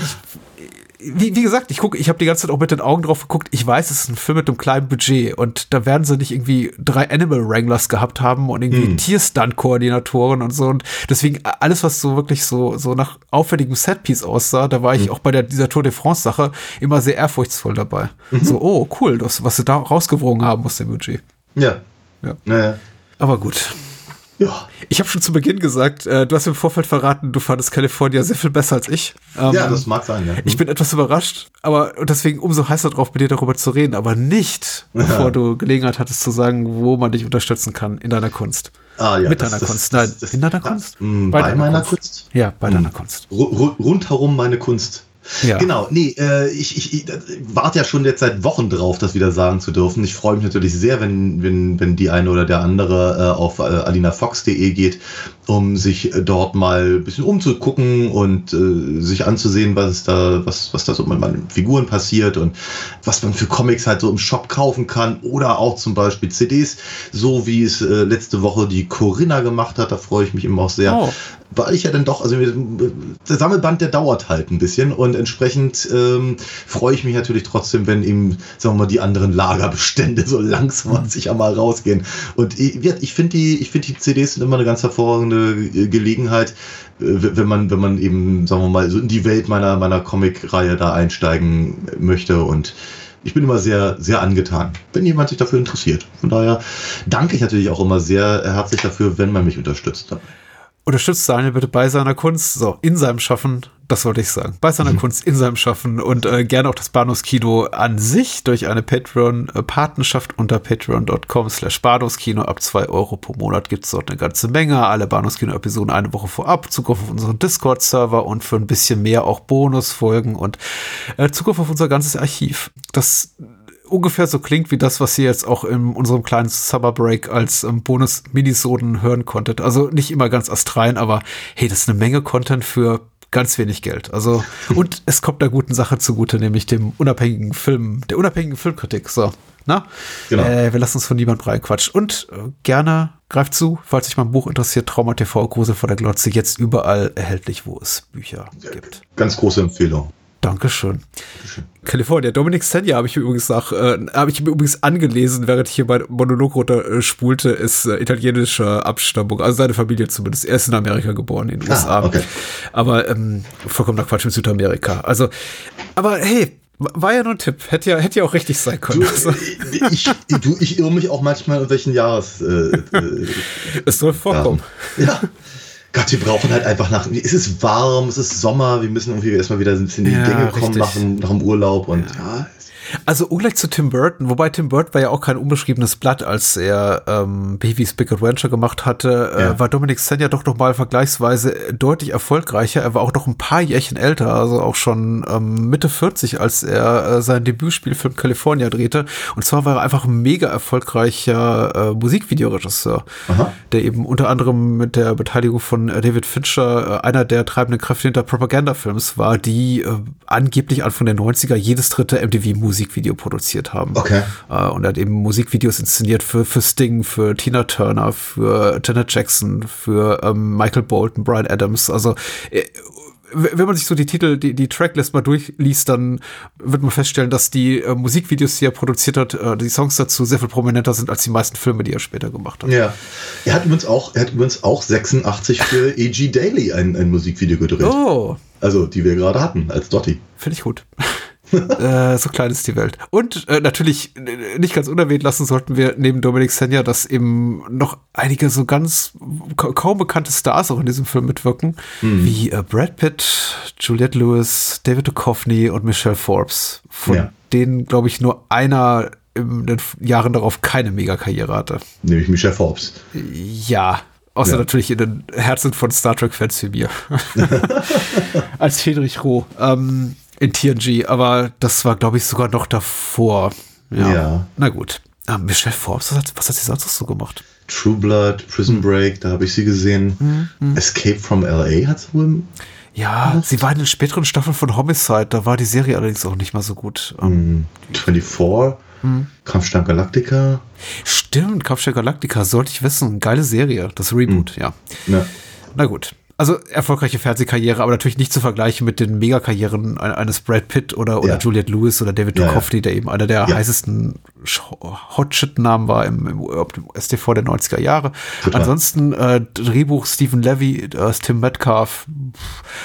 wie, wie gesagt, ich gucke, ich habe die ganze Zeit auch mit den Augen drauf geguckt. Ich weiß, es ist ein Film mit einem kleinen Budget und da werden sie nicht irgendwie drei Animal Wranglers gehabt haben und irgendwie hm. Tierstunt-Koordinatoren und so. Und deswegen alles, was so wirklich so, so nach aufwendigem Setpiece aussah, da war ich hm. auch bei der, dieser Tour de France-Sache immer sehr ehrfurchtsvoll dabei. Mhm. So, oh, cool, das, was sie da rausgewogen haben aus dem Budget. Ja. Ja. Naja. Aber gut. Ja. Ich habe schon zu Beginn gesagt, äh, du hast im Vorfeld verraten, du fandest California sehr viel besser als ich. Ähm, ja, das mag sein, ja. Ich bin etwas überrascht, aber deswegen umso heißer drauf, mit dir darüber zu reden, aber nicht, ja. bevor du Gelegenheit hattest zu sagen, wo man dich unterstützen kann in deiner Kunst. Ah, ja, mit deiner das, Kunst. Nein, das, in deiner Kunst? bei, bei meiner Kunst? Kunst? Ja, bei deiner hm. Kunst. rundherum meine Kunst. Ja. Genau, nee, äh, ich, ich, ich warte ja schon jetzt seit Wochen drauf, das wieder sagen zu dürfen. Ich freue mich natürlich sehr, wenn, wenn, wenn die eine oder der andere äh, auf äh, alinafox.de geht, um sich dort mal ein bisschen umzugucken und äh, sich anzusehen, was da, was, was da so mit meinen Figuren passiert und was man für Comics halt so im Shop kaufen kann oder auch zum Beispiel CDs, so wie es äh, letzte Woche die Corinna gemacht hat. Da freue ich mich immer auch sehr. Oh weil ich ja dann doch, also der Sammelband, der dauert halt ein bisschen und entsprechend ähm, freue ich mich natürlich trotzdem, wenn eben, sagen wir mal, die anderen Lagerbestände so <laughs> langsam sich einmal rausgehen. Und ich, ich finde die, ich finde die CDs sind immer eine ganz hervorragende äh, Gelegenheit, äh, wenn man, wenn man eben, sagen wir mal, so in die Welt meiner, meiner Comic-Reihe da einsteigen möchte und ich bin immer sehr, sehr angetan, wenn jemand sich dafür interessiert. Von daher danke ich natürlich auch immer sehr herzlich dafür, wenn man mich unterstützt unterstützt Daniel bitte bei seiner Kunst, so in seinem Schaffen, das wollte ich sagen, bei seiner mhm. Kunst, in seinem Schaffen und äh, gerne auch das Bahnhofskino an sich durch eine Patreon-Patenschaft unter patreon.com slash Bahnhofskino. Ab zwei Euro pro Monat gibt es dort eine ganze Menge, alle Bahnhofskino-Episoden eine Woche vorab, Zugriff auf unseren Discord-Server und für ein bisschen mehr auch Bonusfolgen und äh, Zugriff auf unser ganzes Archiv. Das ungefähr so klingt wie das, was ihr jetzt auch in unserem kleinen Summer Break als ähm, Bonus-Minisoden hören konntet. Also nicht immer ganz astrein, aber hey, das ist eine Menge Content für ganz wenig Geld. Also, <laughs> und es kommt der guten Sache zugute, nämlich dem unabhängigen Film, der unabhängigen Filmkritik. So, na? Genau. Äh, wir lassen uns von niemandem reinquatschen. Und äh, gerne greift zu, falls sich mein Buch interessiert, Trauma TV, Grusel vor der Glotze, jetzt überall erhältlich, wo es Bücher gibt. Ganz große Empfehlung. Dankeschön. Dankeschön. California. Dominik Senja habe ich übrigens nach, äh, habe ich mir übrigens angelesen, während ich hier mein Monolog runter äh, spulte, ist äh, italienischer Abstammung, also seine Familie zumindest. Er ist in Amerika geboren, in den USA. Ah, okay. Aber ähm, vollkommener Quatsch in Südamerika. Also, aber hey, war ja nur ein Tipp. Hätte ja, hätte ja auch richtig sein können. Du, <laughs> also. ich, du, ich irre mich auch manchmal in welchen Jahres. Äh, <laughs> es soll vorkommen. Ja. ja. Gott, wir brauchen halt einfach nach. Es ist warm, es ist Sommer, wir müssen irgendwie erstmal wieder ein bisschen in die Ja, Gänge kommen richtig. nach dem, nach dem Urlaub und ja. Also ungleich zu Tim Burton, wobei Tim Burton war ja auch kein unbeschriebenes Blatt, als er ähm, Beavis Big Adventure gemacht hatte, Ja. äh, war Dominic Senja doch noch mal vergleichsweise deutlich erfolgreicher. Er war auch noch ein paar Jährchen älter, also auch schon ähm, Mitte 40, als er äh, sein Debütspielfilm California drehte. Und zwar war er einfach ein mega erfolgreicher äh, Musikvideoregisseur, Aha. der eben unter anderem mit der Beteiligung von äh, David Fincher äh, einer der treibenden Kräfte hinter Propagandafilms war, die äh, angeblich Anfang der 90er jedes dritte MTV-Musikvideo produziert haben. Okay. Äh, und er hat eben Musikvideos inszeniert für, für Sting, für Tina Turner, für Janet Jackson, für ähm, Michael Bolton, Brian Adams. Also äh, wenn man sich so die Titel, die, die Tracklist mal durchliest, dann wird man feststellen, dass die äh, Musikvideos, die er produziert hat, äh, die Songs dazu sehr viel prominenter sind als die meisten Filme, die er später gemacht hat. Ja. Er hat übrigens auch, er hat übrigens auch 86 für E.G. Daily ein, ein Musikvideo gedreht. Oh, Also, die wir gerade hatten, als Dottie. finde ich gut. Äh, so klein ist die Welt. Und äh, natürlich äh, nicht ganz unerwähnt lassen sollten wir neben Dominic Senja, dass eben noch einige so ganz ka kaum bekannte Stars auch in diesem Film mitwirken, wie äh, Brad Pitt, Juliette Lewis, David Duchovny und Michelle Forbes, von Ja. denen, glaube ich, nur einer in den Jahren darauf keine Megakarriere hatte. Nämlich Michelle Forbes. Ja. Außer Ja. natürlich in den Herzen von Star Trek-Fans wie mir. <laughs> <laughs> Als Friedrich Roh ähm, in TNG, aber das war, glaube ich, sogar noch davor. Ja. Ja. Na gut. Ah, Michelle Forbes, was hat, was hat sie sonst so gemacht? True Blood. Prison Break, da habe ich sie gesehen. Escape from LA hat sie wohl. Ja, sie war in den späteren Staffeln von Homicide, da war die Serie allerdings auch nicht mal so gut. Ähm, 24, Hm. Kampfstand Galactica. Stimmt, Kampfstern Galactica, sollte ich wissen. Geile Serie, das Reboot, ja. Ja. Na gut. Also erfolgreiche Fernsehkarriere, aber natürlich nicht zu vergleichen mit den Megakarrieren ein- eines Brad Pitt oder, oder Ja. Juliette Lewis oder David Ja. Duchovny, der eben einer der heißesten Hotshit-Namen war im, im, dem STV der 90er Jahre. Total. Ansonsten äh, Drehbuch Stephen Levy, äh, Tim Metcalf,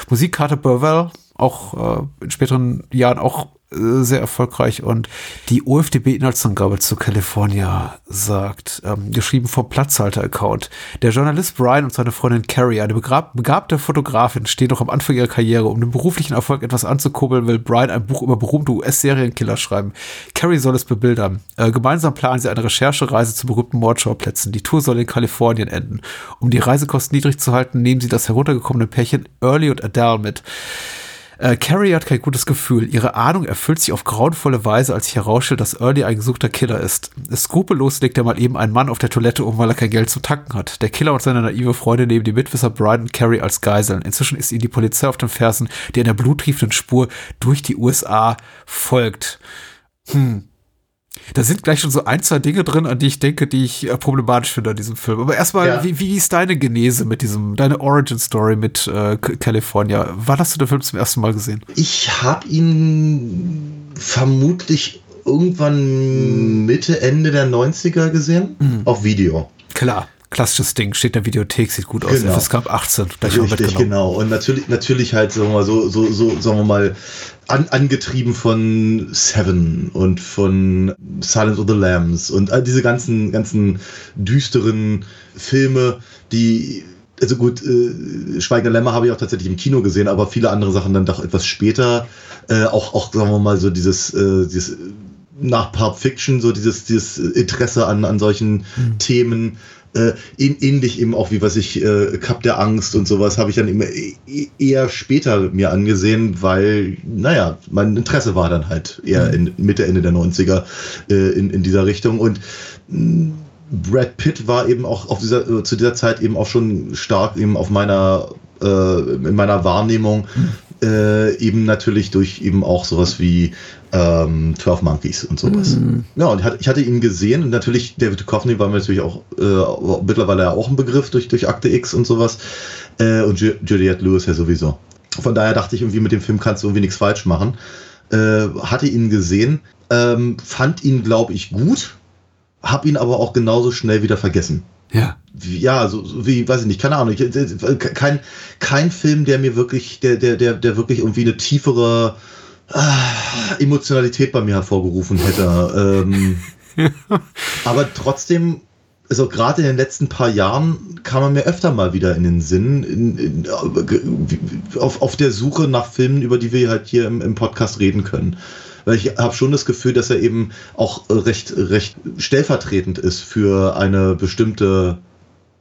Musikkarte Burwell, auch äh, in späteren Jahren auch sehr erfolgreich und die OFDB-Inhaltsangabe zu California sagt, ähm, geschrieben vom Platzhalter-Account. Der Journalist Brian und seine Freundin Carrie, eine begabte Fotografin, stehen noch am Anfang ihrer Karriere. Um den beruflichen Erfolg etwas anzukurbeln, will Brian ein Buch über berühmte US-Serienkiller schreiben. Carrie soll es bebildern. Äh, gemeinsam planen sie eine Recherchereise zu berühmten Mordschauplätzen. Die Tour soll in Kalifornien enden. Um die Reisekosten niedrig zu halten, nehmen sie das heruntergekommene Pärchen Early und Adele mit. Äh, Carrie hat kein gutes Gefühl. Ihre Ahnung erfüllt sich auf grauenvolle Weise, als sich herausstellt, dass Early ein gesuchter Killer ist. Skrupellos legt er mal eben einen Mann auf der Toilette um, weil er kein Geld zum Tanken hat. Der Killer und seine naive Freunde nehmen die Mitwisser Brian und Carrie als Geiseln. Inzwischen ist ihnen die Polizei auf den Fersen, die in der bluttriefenden Spur durch die USA folgt. Hm. Da sind gleich schon so ein, zwei Dinge drin, an die ich denke, die ich äh, problematisch finde an diesem Film. Aber erstmal, Ja. wie, wie ist deine Genese mit diesem, deine Origin Story mit äh, California? Wann hast du den Film zum ersten Mal gesehen? Ich habe ihn vermutlich irgendwann Mitte, Ende der 90er gesehen. Mhm. Auf Video. Klar, klassisches Ding, steht in der Videothek, sieht gut aus. Genau. FSK 18, gleich Richtig, genau. Und natürlich, natürlich halt, sagen wir mal, so, so, so, sagen wir mal, an, angetrieben von Seven und von Silence of the Lambs und all diese ganzen, ganzen düsteren Filme, die, also gut, äh, Schweigende Lämmer habe ich auch tatsächlich im Kino gesehen, aber viele andere Sachen dann doch etwas später. Äh, auch, auch, sagen wir mal, so dieses, äh, dieses nach Pulp Fiction, so dieses, dieses Interesse an, an solchen Themen. Äh, ähn- ähnlich eben auch wie was ich äh, Cup der Angst und sowas habe ich dann immer e- e- eher später mir angesehen, weil, naja, mein Interesse war dann halt eher in Mitte, Ende der 90er äh, in, in dieser Richtung. Und mh, Brad Pitt war eben auch auf dieser, äh, zu dieser Zeit eben auch schon stark eben auf meiner, äh, in meiner Wahrnehmung, äh, eben natürlich durch eben auch sowas wie ähm, 12 Monkeys und sowas. Ja, und ich hatte- ihn gesehen und natürlich David Duchovny war mir natürlich auch äh, mittlerweile auch ein Begriff durch, durch Akte X und sowas. Äh, und Ju Juliette Lewis ja sowieso. Von daher dachte ich irgendwie, mit dem Film kannst du irgendwie nichts falsch machen. Äh, hatte ihn gesehen, ähm, fand ihn, glaube ich, gut, hab ihn aber auch genauso schnell wieder vergessen Ja. ja, so, so wie, weiß ich nicht, keine Ahnung. Ich, äh, kein, kein Film, der mir wirklich, der, der, der, der wirklich irgendwie eine tiefere ah, Emotionalität bei mir hervorgerufen hätte. ähm, <laughs> aber trotzdem also gerade in den letzten paar Jahren kam er mir öfter mal wieder in den Sinn, in, in, auf, auf der Suche nach Filmen, über die wir halt hier im, im Podcast reden können. Weil ich habe schon das Gefühl, dass er eben auch recht, recht stellvertretend ist für eine bestimmte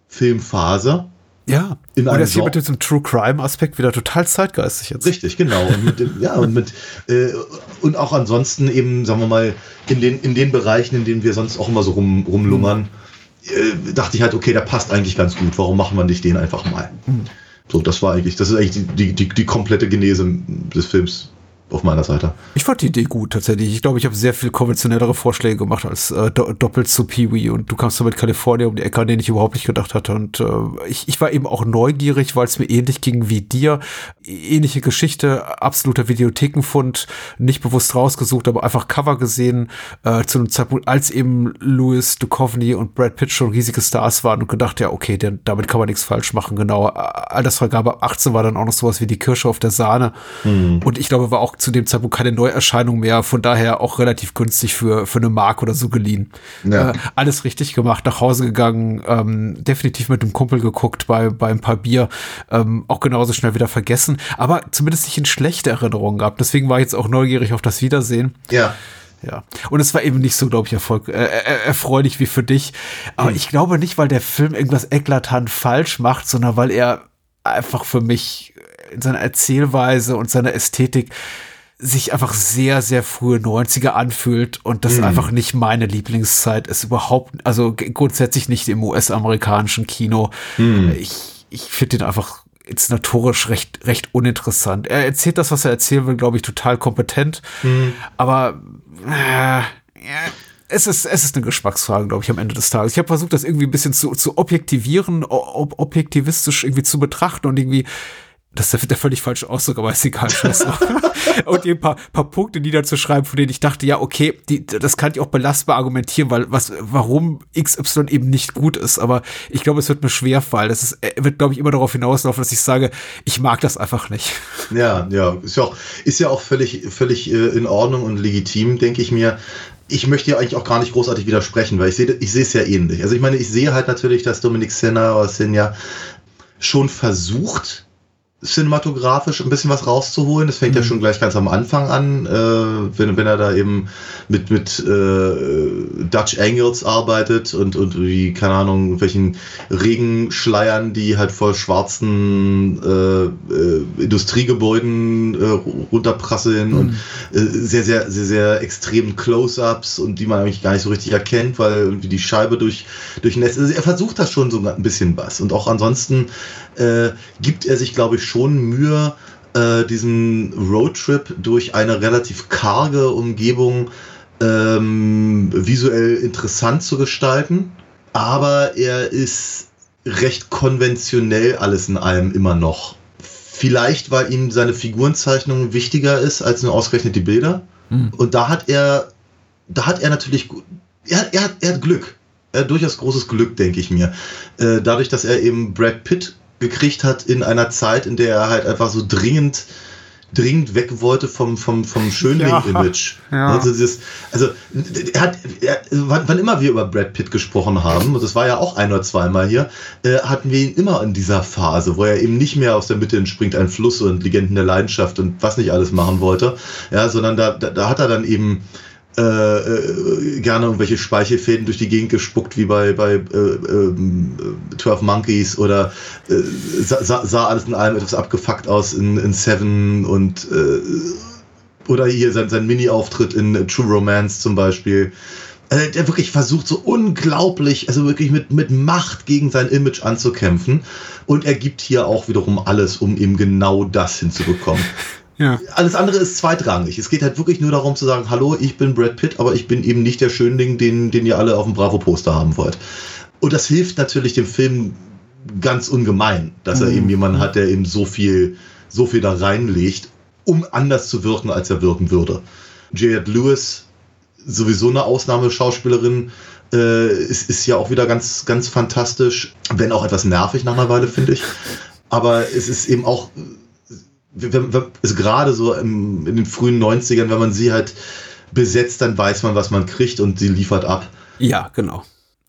Filmphase. Ja, in und er ist hier mit diesem True Crime Aspekt wieder total zeitgeistig jetzt. Richtig, genau. Und mit, ja, und mit äh, und auch ansonsten eben, sagen wir mal, in den, in den Bereichen, in denen wir sonst auch immer so rum, rumlungern, äh, dachte ich halt, okay, der passt eigentlich ganz gut. Warum machen wir nicht den einfach mal? So, das war eigentlich, das ist eigentlich die, die, die komplette Genese des Films auf meiner Seite. Ich fand die Idee gut tatsächlich. Ich glaube, ich habe sehr viel konventionellere Vorschläge gemacht als äh, do doppelt zu Pee-Wee und du kamst so mit Kalifornien um die Ecke, an den ich überhaupt nicht gedacht hatte. Und äh, ich, ich war eben auch neugierig, weil es mir ähnlich ging wie dir. Ähnliche Geschichte, absoluter Videothekenfund, nicht bewusst rausgesucht, aber einfach Cover gesehen äh, zu einem Zeitpunkt, als eben Louis Duchovny und Brad Pitt schon riesige Stars waren und gedacht, ja, okay, denn damit kann man nichts falsch machen. Genau. Altersfreigabe ab 18 war dann auch noch sowas wie die Kirsche auf der Sahne. Und ich glaube, war auch zu dem Zeitpunkt keine Neuerscheinung mehr, von daher auch relativ günstig für, für eine Mark oder so geliehen. Ja. Äh, alles richtig gemacht, nach Hause gegangen, ähm, definitiv mit einem Kumpel geguckt bei, bei ein paar Bier, ähm, auch genauso schnell wieder vergessen, aber zumindest nicht in schlechte Erinnerungen gehabt. Deswegen war ich jetzt auch neugierig auf das Wiedersehen. Ja. Ja. Und es war eben nicht so, glaube ich, Erfolg, äh, äh, erfreulich wie für dich. Aber ich glaube nicht, weil der Film irgendwas eklatant falsch macht, sondern weil er einfach für mich in seiner Erzählweise und seiner Ästhetik sich einfach sehr, sehr frühe 90er anfühlt und das einfach nicht meine Lieblingszeit ist überhaupt, also grundsätzlich nicht im US-amerikanischen Kino. Ich, ich finde den einfach inszenatorisch recht, recht uninteressant. Er erzählt das, was er erzählen will, glaube ich, total kompetent. Aber äh, es ist, es ist eine Geschmacksfrage, glaube ich, am Ende des Tages. Ich habe versucht, das irgendwie ein bisschen zu, zu objektivieren, ob, objektivistisch irgendwie zu betrachten und irgendwie das ist der, der völlig falsche Ausdruck, aber ist egal. Scheiß <laughs> und ein paar, paar Punkte niederzuschreiben, von denen ich dachte, ja, okay, die, das kann ich auch belastbar argumentieren, weil was, warum XY eben nicht gut ist. Aber ich glaube, es wird mir schwer fallen. Das ist, äh, wird, glaube ich, immer darauf hinauslaufen, dass ich sage, ich mag das einfach nicht. Ja, ja, ist ja auch, ist ja auch völlig, völlig äh, in Ordnung und legitim, denke ich mir. Ich möchte ja eigentlich auch gar nicht großartig widersprechen, weil ich sehe, ich sehe es ja ähnlich. Also ich meine, ich sehe halt natürlich, dass Dominik Senna oder Senja schon versucht, cinematografisch ein bisschen was rauszuholen. Das fängt ja schon gleich ganz am Anfang an, äh, wenn, wenn er da eben mit, mit äh, Dutch Angles arbeitet und, und wie, keine Ahnung, welchen Regenschleiern, die halt vor schwarzen äh, äh, Industriegebäuden äh, runterprasseln und äh, sehr, sehr, sehr, sehr extremen Close-Ups und die man eigentlich gar nicht so richtig erkennt, weil irgendwie die Scheibe durch, durchnässt. Also er versucht das schon so ein bisschen was. Und auch ansonsten äh, gibt er sich, glaube ich, schon Mühe, äh, diesen Roadtrip durch eine relativ karge Umgebung ähm, visuell interessant zu gestalten. Aber er ist recht konventionell alles in allem immer noch. Vielleicht, weil ihm seine Figurenzeichnung wichtiger ist als nur ausgerechnet die Bilder. Und da hat er, da hat er natürlich, er, er, hat, er hat Glück. Er hat durchaus großes Glück, denke ich mir. Äh, dadurch, dass er eben Brad Pitt gekriegt hat in einer Zeit, in der er halt einfach so dringend, dringend weg wollte vom, vom, vom Schönling-Image. Ja. Also, dieses, also er hat, er, wann, wann immer wir über Brad Pitt gesprochen haben, und das war ja auch ein oder zweimal hier, äh, hatten wir ihn immer in dieser Phase, wo er eben nicht mehr aus der Mitte entspringt, ein Fluss und Legenden der Leidenschaft und was nicht alles machen wollte, ja, sondern da, da, da hat er dann eben äh, äh, gerne irgendwelche Speichelfäden durch die Gegend gespuckt, wie bei, bei äh, äh, 12 Monkeys oder äh, sah, sah alles in allem etwas abgefuckt aus in, in Seven und äh, oder hier sein, sein Mini-Auftritt in True Romance zum Beispiel. Also der wirklich versucht so unglaublich, also wirklich mit, mit Macht gegen sein Image anzukämpfen. Und er gibt hier auch wiederum alles, um eben genau das hinzubekommen. <laughs> Ja. Alles andere ist zweitrangig. Es geht halt wirklich nur darum zu sagen, hallo, ich bin Brad Pitt, aber ich bin eben nicht der Schönling, den, den ihr alle auf dem Bravo-Poster haben wollt. Und das hilft natürlich dem Film ganz ungemein, dass er eben jemanden hat, der eben so viel, so viel da reinlegt, um anders zu wirken, als er wirken würde. Juliette Lewis, sowieso eine Ausnahmeschauspielerin, äh, ist, ist ja auch wieder ganz, ganz fantastisch, wenn auch etwas nervig nach einer Weile, finde ich. Aber es ist eben auch, ist gerade so im, in den frühen 90ern, wenn man sie halt besetzt, dann weiß man, was man kriegt und sie liefert ab. Ja, genau.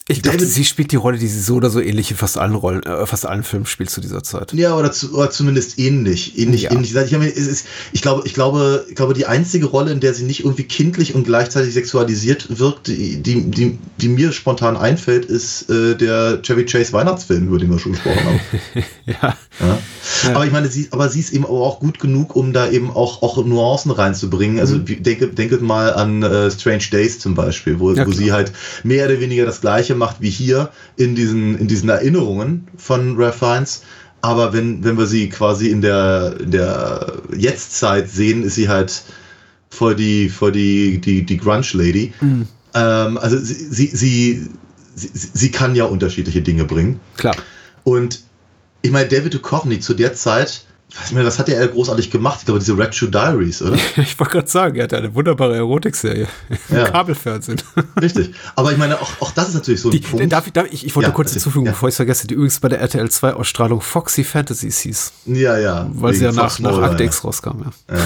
Ich glaube, sie spielt die Rolle, die sie so oder so ähnlich in fast allen Rollen, äh, fast allen Filmen spielt zu dieser Zeit. Ja, oder, zu, oder zumindest ähnlich. Ähnlich, Ja. ähnlich. Ich, meine, ist, ich, glaube, ich, glaube, ich glaube, die einzige Rolle, in der sie nicht irgendwie kindlich und gleichzeitig sexualisiert wirkt, die, die, die, die mir spontan einfällt, ist äh, der Chevy Chase Weihnachtsfilm, über den wir schon gesprochen haben. <laughs> Ja. Ja. Aber ich meine, sie, aber sie ist eben auch gut genug, um da eben auch, auch Nuancen reinzubringen. Also Mhm. denke, denke mal an äh, Strange Days zum Beispiel, wo, Ja, wo sie halt mehr oder weniger das Gleiche macht wie hier in diesen, in diesen Erinnerungen von Ralph Fiennes. Aber wenn, wenn wir sie quasi in der, in der Jetztzeit sehen, ist sie halt voll die, voll die, die, die Grunge-Lady. Mhm. Ähm, also sie, sie, sie, sie, sie kann ja unterschiedliche Dinge bringen. Klar. Und ich meine, David Duchovny zu der Zeit, ich weiß nicht mehr, was hat er großartig gemacht? Ich glaube, diese Red Shoe Diaries, oder? <laughs> Ich wollte gerade sagen, er hat eine wunderbare Erotikserie im Ja. Kabelfernsehen. <laughs> Richtig. Aber ich meine, auch, auch das ist natürlich so ein Die, Punkt. darf ich, darf ich, ich wollte Ja, kurz hinzufügen, Ja. bevor ich es vergesse, die übrigens bei der RTL 2 Ausstrahlung Foxy Fantasies hieß, ja, ja. weil sie ja nach, Fox nach ja. X rauskam. Ja.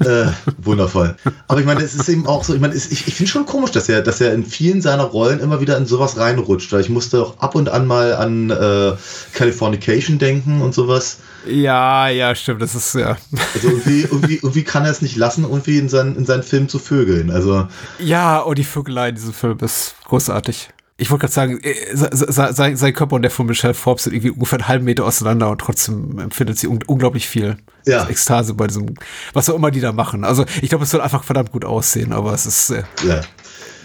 Äh, wundervoll. Aber ich meine, es ist eben auch so, ich meine, es- ich, ich finde schon komisch, dass er, dass er in vielen seiner Rollen immer wieder in sowas reinrutscht. Weil ich musste auch ab und an mal an äh, Californication denken und sowas. ja, ja, stimmt, das ist ja. Also irgendwie, <laughs> irgendwie, irgendwie kann er es nicht lassen, irgendwie in seinen, in seinen Film zu vögeln. Also Ja, oh, die Vögelei in diesem Film ist großartig. Ich wollte gerade sagen, äh, se- se- sein, sein Körper und der von Michelle Forbes sind irgendwie ungefähr einen halben Meter auseinander und trotzdem empfindet sie un unglaublich viel Ja. Ekstase bei diesem, was auch immer die da machen. Also ich glaube, es soll einfach verdammt gut aussehen, aber es ist äh, ja.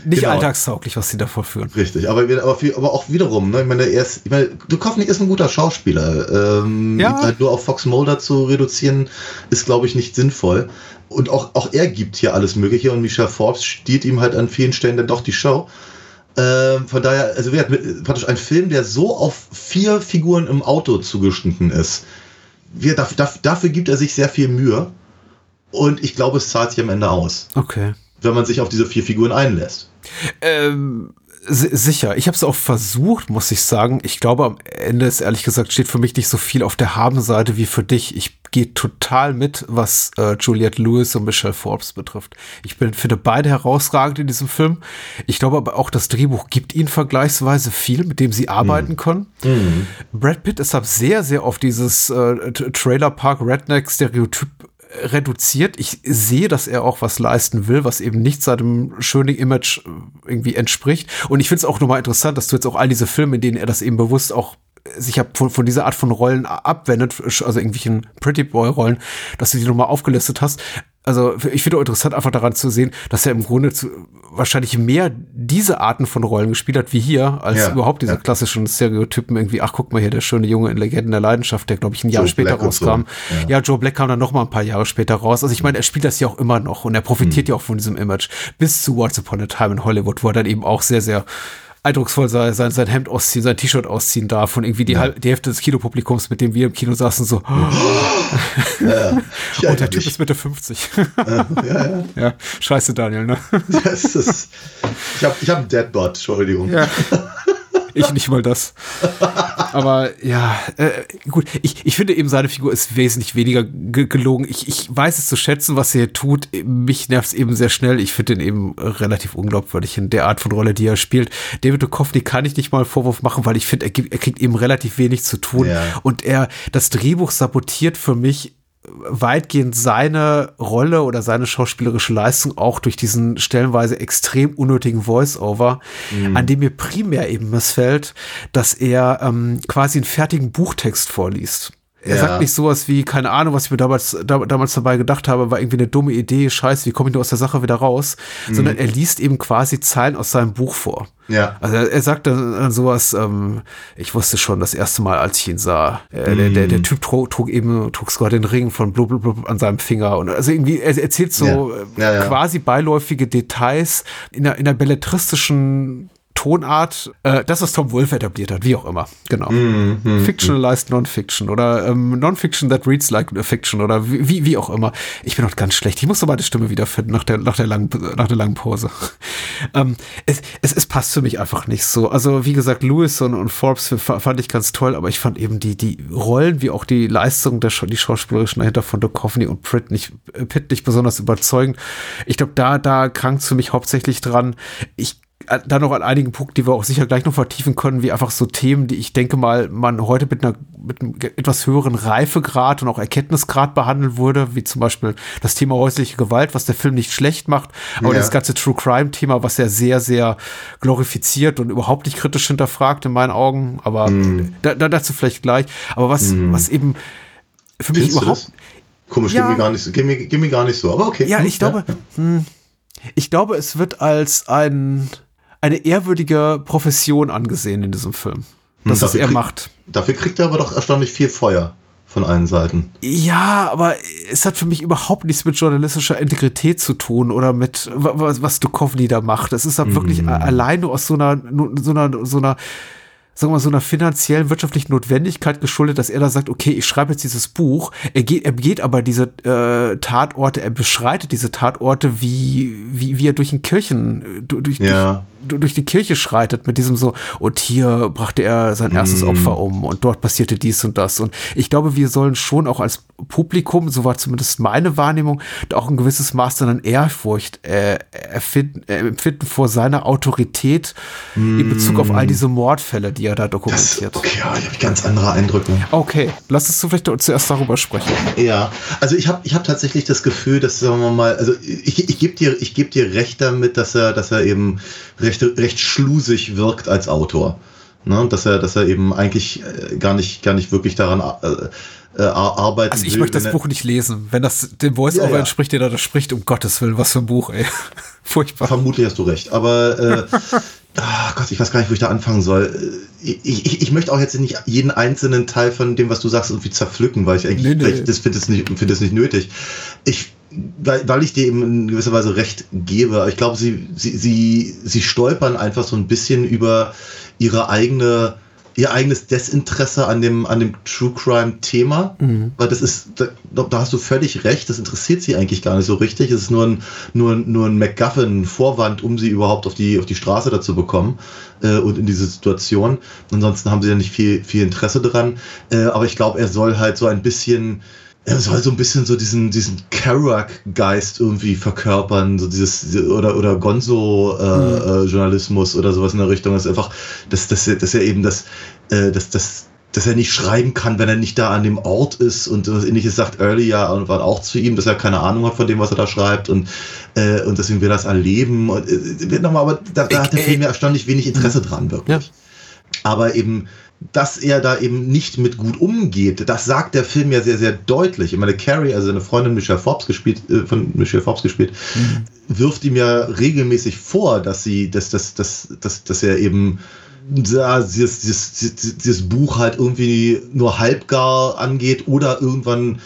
nicht Genau. alltagstauglich, was sie da vorführen. Richtig, aber, aber, aber auch wiederum, ne? ich meine, er ist, ich meine, Duchovny ist ein guter Schauspieler. Ähm, Ja. Halt nur auf Fox Mulder zu reduzieren, ist, glaube ich, nicht sinnvoll. Und auch, auch er gibt hier alles Mögliche und Michelle Forbes stiehlt ihm halt an vielen Stellen dann doch die Show. Ähm, von daher, also wir hatten praktisch ein Film, der so auf vier Figuren im Auto zugeschnitten ist. Wir, dafür, dafür, gibt er sich sehr viel Mühe. Und ich glaube, es zahlt sich am Ende aus, Okay. wenn man sich auf diese vier Figuren einlässt. Ähm, sicher. Ich habe es auch versucht, muss ich sagen. Ich glaube, am Ende ist ehrlich gesagt, steht für mich nicht so viel auf der Habenseite wie für dich. Ich gehe total mit, was äh, Juliette Lewis und Michelle Forbes betrifft. Ich bin, finde beide herausragend in diesem Film. Ich glaube aber auch, das Drehbuch gibt ihnen vergleichsweise viel, mit dem sie arbeiten können. Brad Pitt ist ab sehr, sehr auf dieses äh, Trailer Park Redneck Stereotyp reduziert. Ich sehe, dass er auch was leisten will, was eben nicht seinem schönen Image äh, irgendwie entspricht. Und ich finde es auch nochmal interessant, dass du jetzt auch all diese Filme, in denen er das eben bewusst auch sich ab- von, von dieser Art von Rollen abwendet, also irgendwelchen Pretty Boy Rollen, dass du die nochmal aufgelistet hast. Also ich finde auch interessant, einfach daran zu sehen, dass er im Grunde zu, wahrscheinlich mehr diese Arten von Rollen gespielt hat wie hier, als Ja, überhaupt diese ja. klassischen Stereotypen irgendwie, ach guck mal hier, der schöne Junge in Legenden der Leidenschaft, der glaube ich ein Jahr Joe später Black und so, rauskam. ja. Ja, Joe Black kam dann noch mal ein paar Jahre später raus. Also ich meine, er spielt das ja auch immer noch und er profitiert ja auch von diesem Image. Bis zu Once Upon a Time in Hollywood, wo er dann eben auch sehr, sehr eindrucksvoll sein, sein, sein Hemd ausziehen, sein T-Shirt ausziehen darf und irgendwie die, halb, die Hälfte des Kinopublikums, mit dem wir im Kino saßen, so, Ja, <laughs> oh, ich der erinnere Typ ist Mitte 50. ja, ja. <laughs> ja, scheiße, Daniel, ne? Das ist, ich habe ich hab einen Deadbot, Entschuldigung. Ja. Ich nicht mal das. <laughs> Aber ja, äh, gut. Ich, ich finde eben, seine Figur ist wesentlich weniger ge gelogen. Ich, ich weiß es zu schätzen, was er hier tut. Mich nervt es eben sehr schnell. Ich finde ihn eben relativ unglaubwürdig in der Art von Rolle, die er spielt. David Duchovny kann ich nicht mal einen Vorwurf machen, weil ich finde, er, er kriegt eben relativ wenig zu tun. Ja. Und er, das Drehbuch sabotiert für mich weitgehend seine Rolle oder seine schauspielerische Leistung auch durch diesen stellenweise extrem unnötigen Voice-Over, an dem mir primär eben missfällt, dass er ähm, quasi einen fertigen Buchtext vorliest. Er Ja. sagt nicht sowas wie, keine Ahnung, was ich mir damals, da, damals dabei gedacht habe, war irgendwie eine dumme Idee, scheiße, wie komme ich nur aus der Sache wieder raus? Sondern er liest eben quasi Zeilen aus seinem Buch vor. Ja. Also er, er sagt dann, dann sowas, ähm, ich wusste schon das erste Mal, als ich ihn sah. Äh, der, der, der Typ trug, trug eben, trug sogar den Ring von blub, blub, blub an seinem Finger. Und also irgendwie, er erzählt so Ja, ja. quasi beiläufige Details in einer, in einer belletristischen Tonart, äh, das, was Tom Wolfe etabliert hat, wie auch immer. Genau. Mhm, Fictionalized Non-Fiction oder ähm, Non-Fiction that reads like a Fiction oder wie, wie, auch immer. Ich bin heute ganz schlecht. Ich muss so meine Stimme wiederfinden nach der, nach der langen, nach der langen Pause. <laughs> ähm, es, es, es passt für mich einfach nicht so. Also, wie gesagt, Lewis und, und Forbes fand ich ganz toll, aber ich fand eben die, die Rollen wie auch die Leistungen der die schauspielerischen dahinter von Duchovny und Pitt nicht, äh, Pitt nicht besonders überzeugend. Ich glaube, da, da krankt für mich hauptsächlich dran. Ich dann noch an einigen Punkten, die wir auch sicher gleich noch vertiefen können, wie einfach so Themen, die ich denke mal, man heute mit einer mit einem etwas höheren Reifegrad und auch Erkenntnisgrad behandeln würde, wie zum Beispiel das Thema häusliche Gewalt, was der Film nicht schlecht macht, aber ja. das ganze True Crime Thema, was er sehr, sehr glorifiziert und überhaupt nicht kritisch hinterfragt in meinen Augen, aber mm. da, da, dazu vielleicht gleich. Aber was, mm. was eben für mich Findest überhaupt. Komisch, ja, geht, mir gar nicht, geht, mir, geht mir gar nicht so, aber okay. Ja, ich glaube, ja. Hm, ich glaube, es wird als ein eine ehrwürdige Profession angesehen in diesem Film. Das, was er krieg, macht. Dafür kriegt er aber doch erstaunlich viel Feuer von allen Seiten. Ja, aber es hat für mich überhaupt nichts mit journalistischer Integrität zu tun oder mit was, was Duchovny da macht. Es ist halt mm. wirklich alleine aus so einer, so einer, so einer sagen wir mal, so einer finanziellen, wirtschaftlichen Notwendigkeit geschuldet, dass er da sagt, okay, ich schreibe jetzt dieses Buch. Er geht, er geht aber diese äh, Tatorte, er beschreitet diese Tatorte, wie, wie, wie er durch den Kirchen, durch, ja. durch, durch die Kirche schreitet, mit diesem so, und hier brachte er sein erstes mm. Opfer um und dort passierte dies und das. Und ich glaube, wir sollen schon auch als Publikum, so war zumindest meine Wahrnehmung, auch ein gewisses Maß an Ehrfurcht äh, erfinden, äh, empfinden vor seiner Autorität mm. in Bezug auf all diese Mordfälle, die er da dokumentiert. Das, okay, ja, ich habe ganz andere Eindrücke. Okay, lass uns vielleicht zuerst darüber sprechen. Ja, also ich habe ich hab tatsächlich das Gefühl, dass, sagen wir mal, also ich, ich gebe dir, geb dir recht damit, dass er, dass er eben recht, recht schlusig wirkt als Autor. Ne? Dass er, dass er eben eigentlich äh, gar nicht, gar nicht wirklich daran äh, äh, arbeiten Also ich will, möchte das Buch nicht lesen. Wenn das dem Voice-Over ja, ja. entspricht, der da spricht, um Gottes Willen, was für ein Buch, ey. <laughs> Furchtbar. Vermutlich hast du recht. Aber äh, oh <laughs> Gott, ich weiß gar nicht, wo ich da anfangen soll. Ich, ich, ich, möchte auch jetzt nicht jeden einzelnen Teil von dem, was du sagst, irgendwie zerpflücken, weil ich eigentlich nee, nee. das finde es nicht, find nicht nötig. Ich, weil, ich dir eben in gewisser Weise recht gebe. Ich glaube, sie, sie, sie, sie stolpern einfach so ein bisschen über ihre eigene ihr eigenes Desinteresse an dem, an dem True Crime Thema, mhm. weil das ist, da, da, hast du völlig recht, das interessiert sie eigentlich gar nicht so richtig. Es ist nur ein, nur, nur ein MacGuffin, ein Vorwand, um sie überhaupt auf die, auf die Straße dazu bekommen äh, und in diese Situation. Ansonsten haben sie ja nicht viel, viel Interesse dran. Äh, aber ich glaube, er soll halt so ein bisschen er soll so ein bisschen so diesen, diesen Kerouac-Geist irgendwie verkörpern, so dieses, oder, oder Gonzo-Journalismus äh, mhm. oder sowas in der Richtung. Das ist einfach, dass, dass, dass er eben das, äh, dass, dass, dass er nicht schreiben kann, wenn er nicht da an dem Ort ist und was ähnliches sagt Early ja und war auch zu ihm, dass er keine Ahnung hat von dem, was er da schreibt und, äh, und deswegen will er das erleben. Und, äh, nochmal, aber da, da hat der Film ja erstaunlich wenig Interesse dran, wirklich. Ja. Aber eben, dass er da eben nicht mit gut umgeht, das sagt der Film ja sehr, sehr deutlich. Ich meine, Carrie, also seine Freundin Michelle Forbes gespielt, äh, von Michelle Forbes gespielt, mhm. wirft ihm ja regelmäßig vor, dass sie, dass, dass, dass, dass, dass er eben ja, dieses, dieses, dieses Buch halt irgendwie nur halbgar angeht oder irgendwann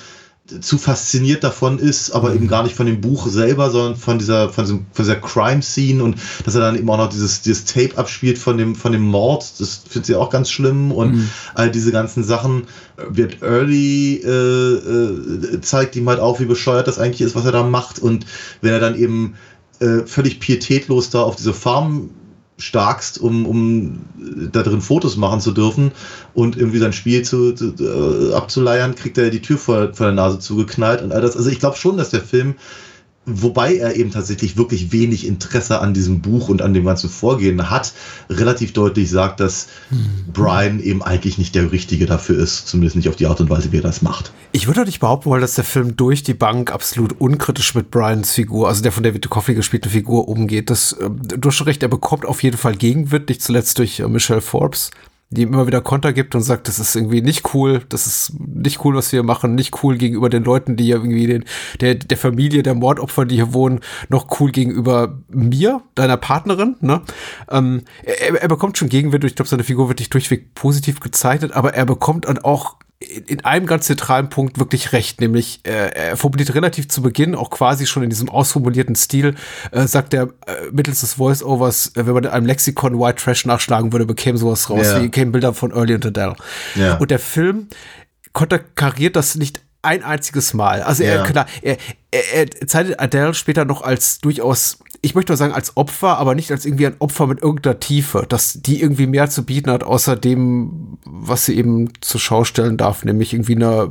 zu fasziniert davon ist, aber mhm. eben gar nicht von dem Buch selber, sondern von dieser, von, diesem, von dieser Crime-Scene und dass er dann eben auch noch dieses, dieses Tape abspielt von dem, von dem Mord, das findet sie auch ganz schlimm und mhm. all diese ganzen Sachen wird Early äh, äh, zeigt ihm halt auch, wie bescheuert das eigentlich ist, was er da macht und wenn er dann eben äh, völlig pietätlos da auf diese Farm starkst, um, um da drin Fotos machen zu dürfen und irgendwie sein Spiel zu, zu äh, abzuleiern, kriegt er die Tür vor, vor der Nase zugeknallt und all das. Also ich glaube schon, dass der Film wobei er eben tatsächlich wirklich wenig Interesse an diesem Buch und an dem ganzen Vorgehen hat, relativ deutlich sagt, dass hm. Brian eben eigentlich nicht der Richtige dafür ist, zumindest nicht auf die Art und Weise, wie er das macht. Ich würde nicht behaupten wollen, dass der Film durch die Bank absolut unkritisch mit Brians Figur, also der von David Duchovny gespielte Figur umgeht. Das, äh, du hast schon recht, er bekommt auf jeden Fall Gegenwind, nicht zuletzt durch äh, Michelle Forbes die immer wieder Konter gibt und sagt, das ist irgendwie nicht cool, das ist nicht cool, was wir machen, nicht cool gegenüber den Leuten, die ja irgendwie den, der, der Familie, der Mordopfer, die hier wohnen, noch cool gegenüber mir, deiner Partnerin, ne? Ähm, er, er bekommt schon Gegenwind, ich glaube, seine Figur wird nicht durchweg positiv gezeichnet, aber er bekommt dann auch in einem ganz zentralen Punkt wirklich recht, nämlich äh, er formuliert relativ zu Beginn, auch quasi schon in diesem ausformulierten Stil, äh, sagt er äh, mittels des Voice-Overs, äh, wenn man in einem Lexikon White Trash nachschlagen würde, bekäme sowas raus, ja. wie kämen Bilder von Early und Adele. Ja. Und der Film konterkariert das nicht ein einziges Mal. Also er, Ja. klar, er, er, er zeichnet Adele später noch als durchaus, ich möchte mal sagen, als Opfer, aber nicht als irgendwie ein Opfer mit irgendeiner Tiefe, dass die irgendwie mehr zu bieten hat, außer dem, was sie eben zur Schau stellen darf, nämlich irgendwie eine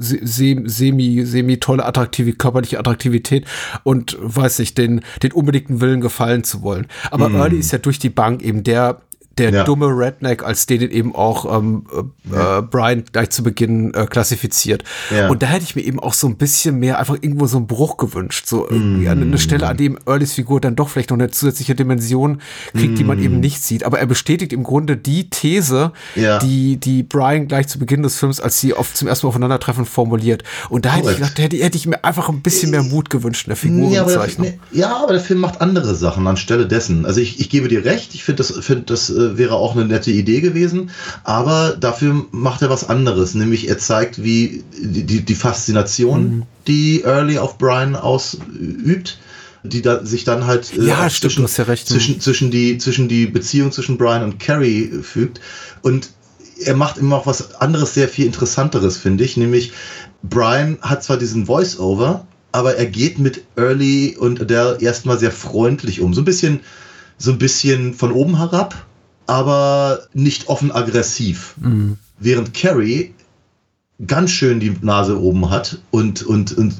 se- se- semi, semi tolle attraktive, körperliche Attraktivität und weiß nicht, den, den unbedingten Willen gefallen zu wollen. Aber Early ist ja durch die Bank eben der, der Ja. dumme Redneck, als den eben auch ähm, äh, äh, Brian gleich zu Beginn äh, klassifiziert. Ja. Und da hätte ich mir eben auch so ein bisschen mehr einfach irgendwo so einen Bruch gewünscht. So irgendwie an eine Stelle, an dem Earlys Figur dann doch vielleicht noch eine zusätzliche Dimension kriegt, die man eben nicht sieht. Aber er bestätigt im Grunde die These, Ja. die, die Brian gleich zu Beginn des Films, als sie oft zum ersten Mal aufeinandertreffen, formuliert. Und da hätte ich Korrekt. gedacht, hätte, hätte ich mir einfach ein bisschen mehr Mut gewünscht in der Figurenzeichnung. ja, aber der Film macht andere Sachen anstelle dessen. Also ich, ich gebe dir recht, ich finde, das, find, das äh, wäre auch eine nette Idee gewesen, aber dafür macht er was anderes, nämlich er zeigt, wie die, die, Faszination, die Early auf Brian ausübt, die da, sich dann halt äh, Ja, auch stimmt, ja zwischen, zwischen, die, zwischen die Beziehung zwischen Brian und Carrie fügt. Und er macht immer auch was anderes, sehr viel interessanteres, finde ich, nämlich Brian hat zwar diesen Voice-Over, aber er geht mit Early und Adele erstmal sehr freundlich um. So ein bisschen, so ein bisschen von oben herab, aber nicht offen aggressiv. Während Carrie ganz schön die Nase oben hat und, und, und,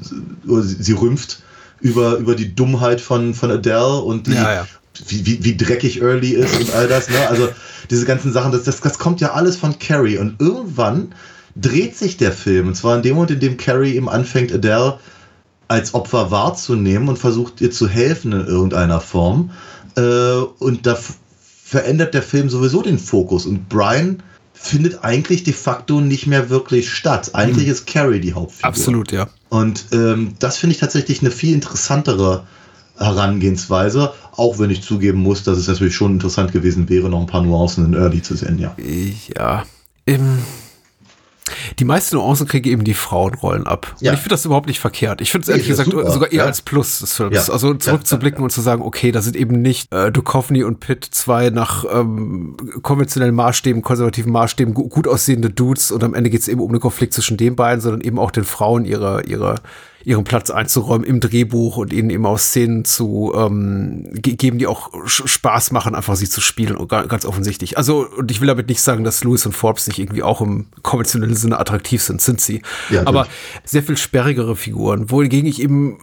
sie rümpft über, über die Dummheit von, von Adele und die, Ja, ja. Wie, wie, wie dreckig Early ist und all das. Ne? Also diese ganzen Sachen, das, das, das kommt ja alles von Carrie. Und irgendwann dreht sich der Film. Und zwar in dem Moment, in dem Carrie eben anfängt, Adele als Opfer wahrzunehmen und versucht ihr zu helfen in irgendeiner Form. Äh, und da verändert der Film sowieso den Fokus. Und Brian findet eigentlich de facto nicht mehr wirklich statt. Eigentlich ist Carrie die Hauptfigur. Absolut, ja. Und ähm, das finde ich tatsächlich eine viel interessantere Herangehensweise, auch wenn ich zugeben muss, dass es natürlich schon interessant gewesen wäre, noch ein paar Nuancen in Early zu sehen, ja. Ja. Im, die meisten Nuancen kriege eben die Frauenrollen ab. Ja. Und ich finde das überhaupt nicht verkehrt. Ich finde es ehrlich gesagt super, sogar eher ja. als Plus des Films. Ja. Also zurückzublicken und zu sagen, okay, da sind eben nicht äh, Duchovny und Pitt zwei nach ähm, konventionellen Maßstäben, konservativen Maßstäben gu gut aussehende Dudes und am Ende geht es eben um einen Konflikt zwischen den beiden, sondern eben auch den Frauen ihre, ihre ihren Platz einzuräumen im Drehbuch und ihnen eben auch Szenen zu ähm, ge geben, die auch Spaß machen, einfach sie zu spielen und ga- ganz offensichtlich. Also, und ich will damit nicht sagen, dass Lewis und Forbes nicht irgendwie auch im konventionellen Sinne attraktiv sind, sind sie. Ja, Aber sehr viel sperrigere Figuren, wohingegen ich eben,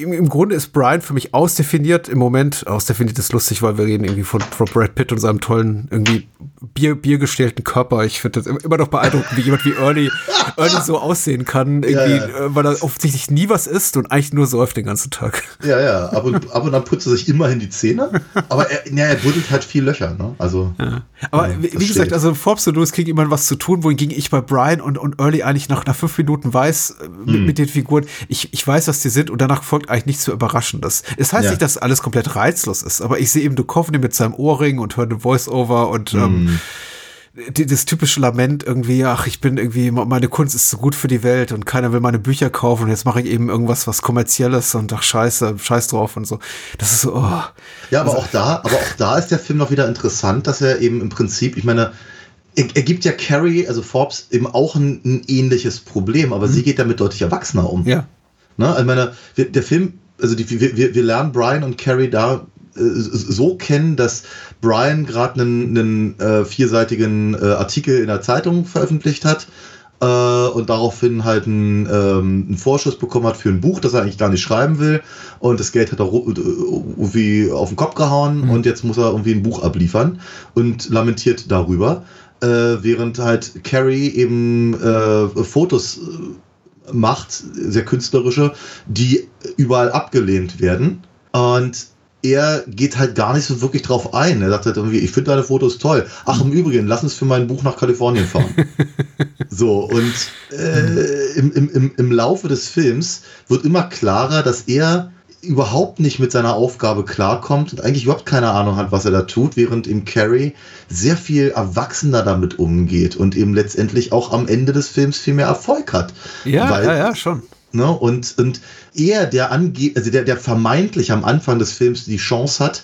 im, Grunde ist Brian für mich ausdefiniert im Moment, ausdefiniert ist lustig, weil wir reden irgendwie von, von Brad Pitt und seinem tollen, irgendwie Bier, biergestellten Körper. Ich finde das immer immer noch beeindruckend, wie jemand wie Ernie, Ernie so aussehen kann, irgendwie, Ja, ja. Äh, weil er offensichtlich nie was isst und eigentlich nur säuft den ganzen Tag. <laughs> Ja, ja, ab und, ab und an putzt er sich immerhin die Zähne, aber er, ja, er buddelt halt viel Löcher, ne? Also, Aber Ja, wie, wie gesagt, steht. also Forbes und Lewis kriegen immer was zu tun, wohingegen ich bei Brian und, und Early eigentlich nach, nach fünf Minuten weiß, äh, Hm. mit, mit den Figuren, ich, ich weiß, was die sind und danach folgt eigentlich nichts so Überraschendes. Es heißt Ja. nicht, dass alles komplett reizlos ist, aber ich sehe eben Duchovny mit seinem Ohrring und höre eine Voice-Over und Hm. ähm, das typische Lament irgendwie, ach, ich bin irgendwie, meine Kunst ist so gut für die Welt und keiner will meine Bücher kaufen und jetzt mache ich eben irgendwas, was kommerzielles und ach, scheiße, scheiß drauf und so. Das ist so, oh. Ja, aber auch da, aber auch da ist der Film noch wieder interessant, dass er eben im Prinzip, ich meine, er, er gibt ja Carrie, also Forbes, eben auch ein, ein ähnliches Problem, aber sie geht damit deutlich erwachsener um. Ja. Ne? Also ich meine, der Film, also die, wir, wir, lernen Brian und Carrie da so kennen, dass Brian gerade einen, einen äh, vierseitigen äh, Artikel in der Zeitung veröffentlicht hat äh, und daraufhin halt einen, ähm, einen Vorschuss bekommen hat für ein Buch, das er eigentlich gar nicht schreiben will und das Geld hat er äh, irgendwie auf den Kopf gehauen und jetzt muss er irgendwie ein Buch abliefern und lamentiert darüber, äh, während halt Carrie eben äh, Fotos äh, macht, sehr künstlerische, die überall abgelehnt werden. Und er geht halt gar nicht so wirklich drauf ein. Er sagt halt irgendwie, ich finde deine Fotos toll. Ach, im Übrigen, lass uns für mein Buch nach Kalifornien fahren. <laughs> so, und äh, im, im, im, im Laufe des Films wird immer klarer, dass er überhaupt nicht mit seiner Aufgabe klarkommt und eigentlich überhaupt keine Ahnung hat, was er da tut, während ihm Carrie sehr viel erwachsener damit umgeht und eben letztendlich auch am Ende des Films viel mehr Erfolg hat. Ja, Weil- ja, ja, schon. Ne? Und, und er, der ange also der, der vermeintlich am Anfang des Films die Chance hat,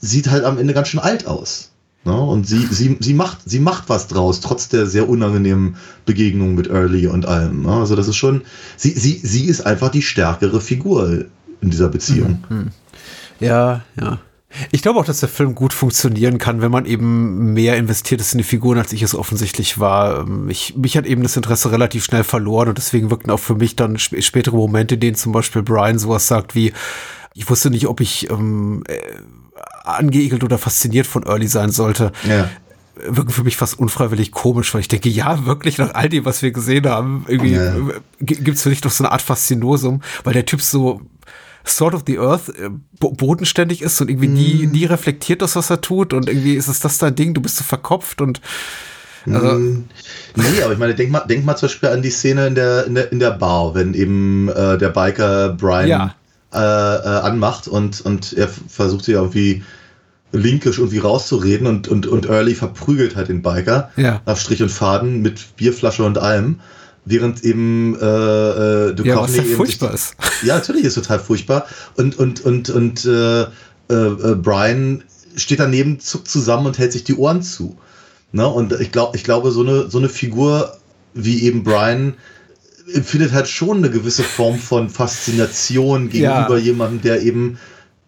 sieht halt am Ende ganz schön alt aus. Ne? Und sie, sie, sie, macht, sie macht was draus, trotz der sehr unangenehmen Begegnung mit Early und allem. Ne? Also das ist schon, sie, sie, sie ist einfach die stärkere Figur in dieser Beziehung. Mhm. Ja, ja. Ich glaube auch, dass der Film gut funktionieren kann, wenn man eben mehr investiert ist in die Figuren, als ich es offensichtlich war. Ähm, ich, mich hat eben das Interesse relativ schnell verloren und deswegen wirkten auch für mich dann sp spätere Momente, in denen zum Beispiel Brian sowas sagt wie, ich wusste nicht, ob ich ähm, äh, angeekelt oder fasziniert von Early sein sollte. Ja wirken für mich fast unfreiwillig komisch, weil ich denke, ja, wirklich nach all dem, was wir gesehen haben, irgendwie ja. gibt es für dich doch so eine Art Faszinosum, weil der Typ so Sword of the Earth äh, bodenständig ist und irgendwie mm. nie, nie reflektiert das, was er tut und irgendwie ist es das dein Ding, du bist so verkopft und also mm. nee, aber ich meine, denk mal, denk mal zum Beispiel an die Szene in der, in der, in der Bar, wenn eben äh, der Biker Brian ja. äh, äh, anmacht und, und er versucht sie irgendwie linkisch irgendwie rauszureden und, und, und Early verprügelt halt den Biker ja. auf Strich und Faden mit Bierflasche und allem während eben äh, äh, Duchovny ja, was ja furchtbar sich, ist. Ja, natürlich ist total furchtbar. Und und und und äh, äh, äh, Brian steht daneben, zuckt zusammen und hält sich die Ohren zu. Ne? Und ich glaube, ich glaube, so eine so eine Figur wie eben Brian empfindet halt schon eine gewisse Form von Faszination gegenüber ja. jemandem, der eben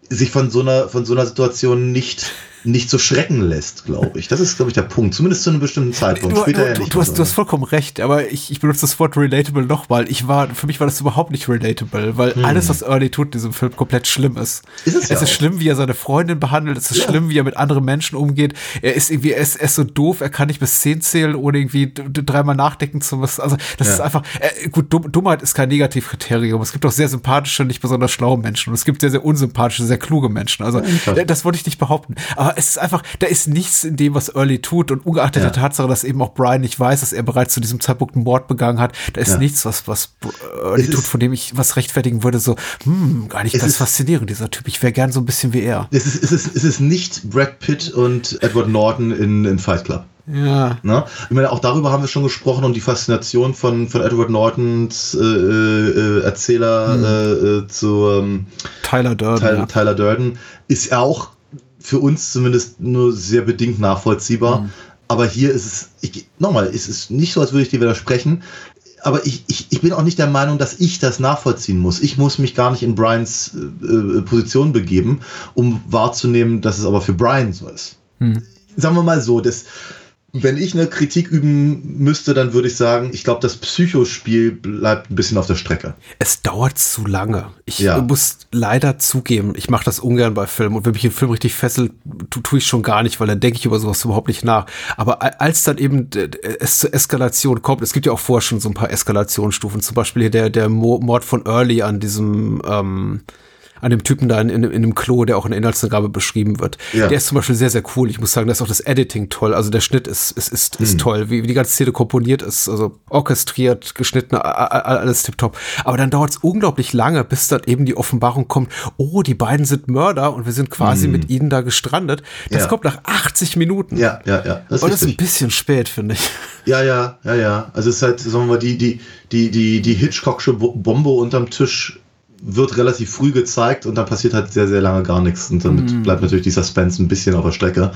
sich von so einer von so einer Situation nicht nicht so schrecken lässt, glaube ich. Das ist, glaube ich, der Punkt. Zumindest zu einem bestimmten Zeitpunkt. Du, Später du, ja nicht. Du hast, du hast vollkommen recht, aber ich, ich benutze das Wort relatable nochmal. Ich war, für mich war das überhaupt nicht relatable, weil hm. alles, was Early tut in diesem Film, komplett schlimm ist. ist es, es ja ist auch. schlimm, wie er seine Freundin behandelt. Es ist ja. schlimm, wie er mit anderen Menschen umgeht. Er ist irgendwie, er ist, er ist so doof, er kann nicht bis zehn zählen, ohne irgendwie dreimal nachdenken zu müssen. Also, das ja. ist einfach, äh, gut, Dummheit ist kein Negativkriterium. Es gibt auch sehr sympathische, nicht besonders schlaue Menschen. Und es gibt sehr, sehr unsympathische, sehr kluge Menschen. Also, das wollte ich nicht behaupten. Aber es ist einfach, da ist nichts in dem, was Early tut und ungeachtet ja. der Tatsache, dass eben auch Brian nicht weiß, dass er bereits zu diesem Zeitpunkt einen Mord begangen hat, da ist ja. nichts, was, was Early es tut, von dem ich was rechtfertigen würde, so, hm, gar nicht ganz ist, faszinierend, dieser Typ. Ich wäre gern so ein bisschen wie er. Es ist, es ist, es ist nicht Brad Pitt und Edward Norton in, in Fight Club. Ja. Ne? Ich meine, auch darüber haben wir schon gesprochen und die Faszination von, von Edward Nortons äh, äh, Erzähler hm. äh, äh zu ähm, Tyler Durden. Tyler, ja. Tyler Durden ist ja auch für uns zumindest nur sehr bedingt nachvollziehbar. Mhm. Aber hier ist es, ich, nochmal, es ist nicht so, als würde ich dir widersprechen. Aber ich, ich, ich bin auch nicht der Meinung, dass ich das nachvollziehen muss. Ich muss mich gar nicht in Brians äh, Position begeben, um wahrzunehmen, dass es aber für Brian so ist. Mhm. Sagen wir mal so, das, wenn ich eine Kritik üben müsste, dann würde ich sagen, ich glaube, das Psychospiel bleibt ein bisschen auf der Strecke. Es dauert zu lange. Ich ja. muss leider zugeben, ich mache das ungern bei Filmen. Und wenn mich ein Film richtig fesselt, tu, tue ich schon gar nicht, weil dann denke ich über sowas überhaupt nicht nach. Aber als dann eben es zur Eskalation kommt, es gibt ja auch vorher schon so ein paar Eskalationsstufen, zum Beispiel hier der, der Mord von Early an diesem ähm, an dem Typen da in, in, in einem Klo, der auch in der Inhaltsangabe beschrieben wird. Ja. Der ist zum Beispiel sehr, sehr cool. Ich muss sagen, da ist auch das Editing toll. Also der Schnitt ist, ist, ist, ist hm. toll, wie, wie die ganze Szene komponiert ist, also orchestriert, geschnitten, alles tipptopp. Aber dann dauert es unglaublich lange, bis dann eben die Offenbarung kommt, oh, die beiden sind Mörder und wir sind quasi hm. mit ihnen da gestrandet. Das ja. kommt nach 80 Minuten. Ja, ja, ja. Das und das ist ein bisschen spät, finde ich. Ja, ja, ja, ja. Also es ist halt, sagen wir mal, die, die, die, die, die Hitchcocksche Bombe unterm Tisch wird relativ früh gezeigt und dann passiert halt sehr, sehr lange gar nichts. Und damit mm. bleibt natürlich die Suspense ein bisschen auf der Strecke.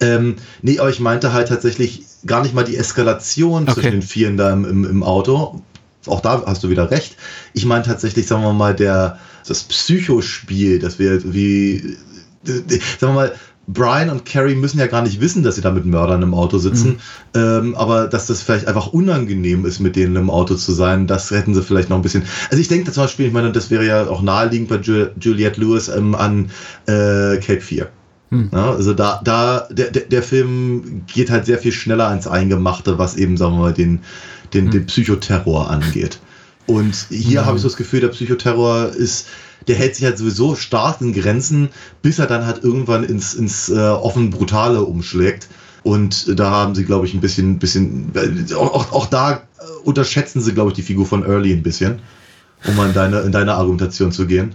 Ähm, nee, aber ich meinte halt tatsächlich gar nicht mal die Eskalation okay. zwischen den Vieren da im, im, im Auto. Auch da hast du wieder recht. Ich meine tatsächlich, sagen wir mal, der, das Psychospiel, das wir wie, sagen wir mal, Brian und Carrie müssen ja gar nicht wissen, dass sie da mit Mördern im Auto sitzen. Mhm. Ähm, aber dass das vielleicht einfach unangenehm ist, mit denen im Auto zu sein, das hätten sie vielleicht noch ein bisschen. Also ich denke zum Beispiel, ich meine, das wäre ja auch naheliegend bei Ju Juliette Lewis ähm, an äh, Cape 4. Hm. Ja, also da, da, der, der Film geht halt sehr viel schneller ans Eingemachte, was eben, sagen wir mal, den, den, hm. den Psychoterror angeht. Und hier habe ich so das Gefühl, der Psychoterror ist der hält sich halt sowieso stark in Grenzen, bis er dann halt irgendwann ins, ins äh, offen Brutale umschlägt. Und da haben sie, glaube ich, ein bisschen, bisschen auch, auch da äh, unterschätzen sie, glaube ich, die Figur von Early ein bisschen, um mal in deine, in deine Argumentation zu gehen.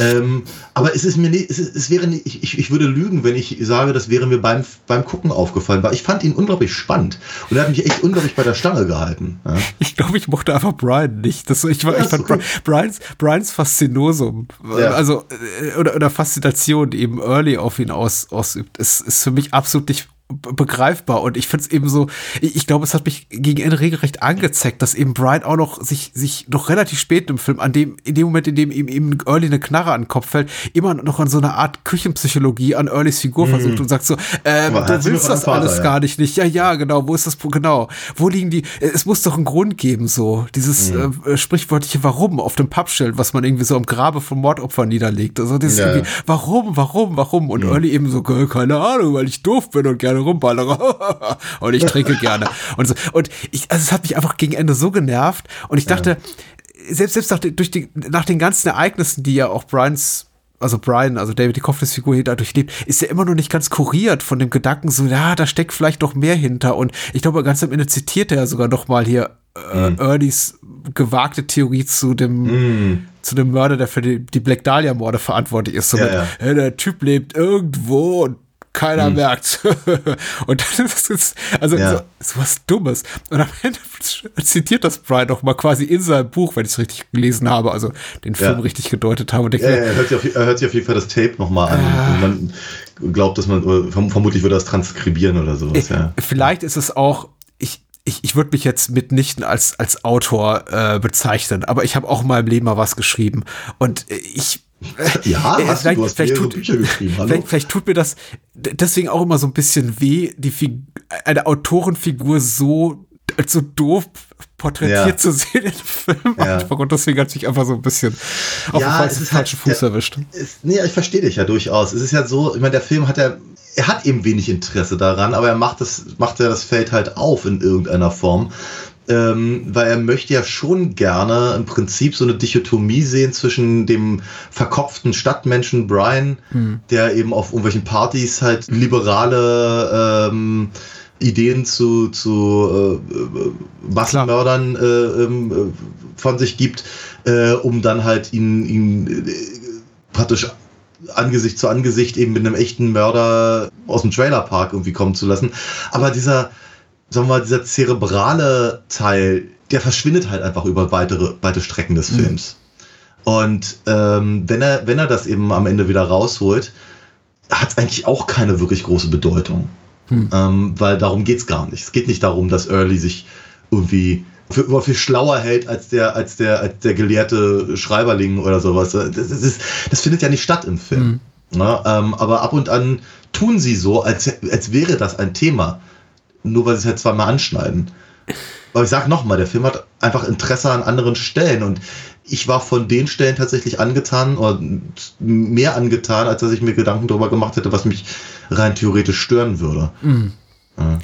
Ähm, aber es ist mir nicht, es, ist, es wäre nicht, ich, ich würde lügen, wenn ich sage, das wäre mir beim, beim Gucken aufgefallen, weil ich fand ihn unglaublich spannend und er hat mich echt unglaublich bei der Stange gehalten. Ja. Ich glaube, ich mochte einfach Brian nicht. Das, ich, ja, ich fand okay. Brians, Brians Faszinosum, ja. also, äh, oder, oder Faszination, die eben Early auf ihn aus, ausübt, ist, ist für mich absolut nicht begreifbar und ich finde es eben so, ich, ich glaube, es hat mich gegen Ende regelrecht angezeigt, dass eben Brian auch noch sich, sich noch relativ spät im Film, an dem, in dem Moment, in dem ihm eben Early eine Knarre an den Kopf fällt, immer noch an so eine Art Küchenpsychologie an Earlys Figur mm. versucht und sagt so, ähm, du willst das Vater, alles ja. gar nicht, nicht. Ja, ja, genau, wo ist das, genau, wo liegen die, es muss doch einen Grund geben, so, dieses mm. äh, sprichwörtliche Warum auf dem Pappschild, was man irgendwie so am Grabe vom Mordopfer niederlegt, also dieses ja. irgendwie, warum, warum, warum und mm. Early eben so, keine Ahnung, weil ich doof bin und gerne rumballere <laughs> und ich trinke gerne. Und, so. und ich, also es hat mich einfach gegen Ende so genervt und ich dachte, ja. selbst, selbst nach, durch die, nach den ganzen Ereignissen, die ja auch Brians also Brian, also David die Kopfles Figur hier dadurch lebt, ist ja immer noch nicht ganz kuriert von dem Gedanken so, ja, da steckt vielleicht noch mehr hinter und ich glaube, ganz am Ende zitiert er ja sogar noch mal hier äh, mm. Ernies gewagte Theorie zu dem mm. zu dem Mörder, der für die, die Black Dahlia Morde verantwortlich ist. So ja, mit, ja. Hey, der Typ lebt irgendwo und keiner hm. merkt. <laughs> und dann ist es, also ja. so, so, was Dummes. Und am Ende zitiert das Brian noch mal quasi in seinem Buch, wenn ich es richtig gelesen habe, also den Film ja. richtig gedeutet habe. Und ja, ja, er, hört sich auf, er hört sich auf jeden Fall das Tape noch mal an. Ah. Und man glaubt, dass man, vermutlich würde das transkribieren oder sowas. Ja. Vielleicht ist es auch, ich, ich, ich würde mich jetzt mitnichten als, als Autor äh, bezeichnen, aber ich habe auch in meinem Leben mal was geschrieben. Und ich ja, äh, hast vielleicht, du, hast vielleicht, tut, Bücher geschrieben. Hallo? Vielleicht, vielleicht tut mir das deswegen auch immer so ein bisschen weh, die Fig eine Autorenfigur so so doof porträtiert ja. zu sehen im Film ja. einfach. Und deswegen hat sich einfach so ein bisschen auf ja, den falschen halt, Fuß erwischt. Ist, nee, ich verstehe dich ja durchaus. Es ist ja so, ich meine, der Film hat ja, er hat eben wenig Interesse daran, aber er macht das, macht ja das Feld halt auf in irgendeiner Form ähm, weil er möchte ja schon gerne im Prinzip so eine Dichotomie sehen zwischen dem verkopften Stadtmenschen Brian, mhm. der eben auf irgendwelchen Partys halt liberale ähm, Ideen zu, zu äh, Massenmördern äh, äh, von sich gibt, äh, um dann halt ihn, ihn äh, praktisch Angesicht zu Angesicht eben mit einem echten Mörder aus dem Trailerpark irgendwie kommen zu lassen. Aber dieser, sagen wir mal, dieser zerebrale Teil, der verschwindet halt einfach über weitere, weite Strecken des mhm. Films. Mhm. Und ähm, wenn, er, wenn er das eben am Ende wieder rausholt, hat es eigentlich auch keine wirklich große Bedeutung. Mhm. Ähm, weil darum geht es gar nicht. Es geht nicht darum, dass Early sich irgendwie für, immer viel schlauer hält als der, als der, als der gelehrte Schreiberling oder sowas. Das, das, ist, das findet ja nicht statt im Film. Mhm. Na, ähm, aber ab und an tun sie so, als, als wäre das ein Thema nur weil sie es halt zweimal anschneiden. Aber ich sag nochmal, der Film hat einfach Interesse an anderen Stellen und ich war von den Stellen tatsächlich angetan oder mehr angetan, als dass ich mir Gedanken darüber gemacht hätte, was mich rein theoretisch stören würde. Mhm. Ja.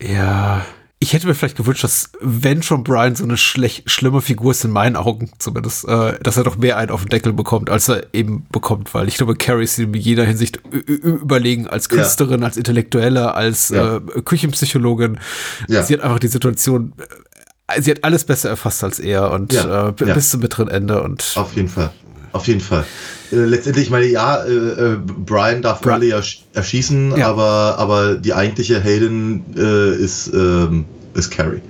ja ich hätte mir vielleicht gewünscht, dass wenn schon Brian so eine schlecht, schlimme Figur ist, in meinen Augen zumindest, äh, dass er doch mehr einen auf den Deckel bekommt, als er eben bekommt, weil ich glaube, Carrie ist in jeder Hinsicht überlegen als Künstlerin, ja. als Intellektuelle, als ja. äh, Küchenpsychologin. Ja. Sie hat einfach die Situation, äh, sie hat alles besser erfasst als er und äh, bis zum mittleren Ende und. Auf jeden Fall. Auf jeden Fall. Äh, letztendlich, meine, ja, äh, äh Brian darf Bri ersch erschießen, ja. aber, aber die eigentliche Heldin äh, ist, ähm, ist Carrie.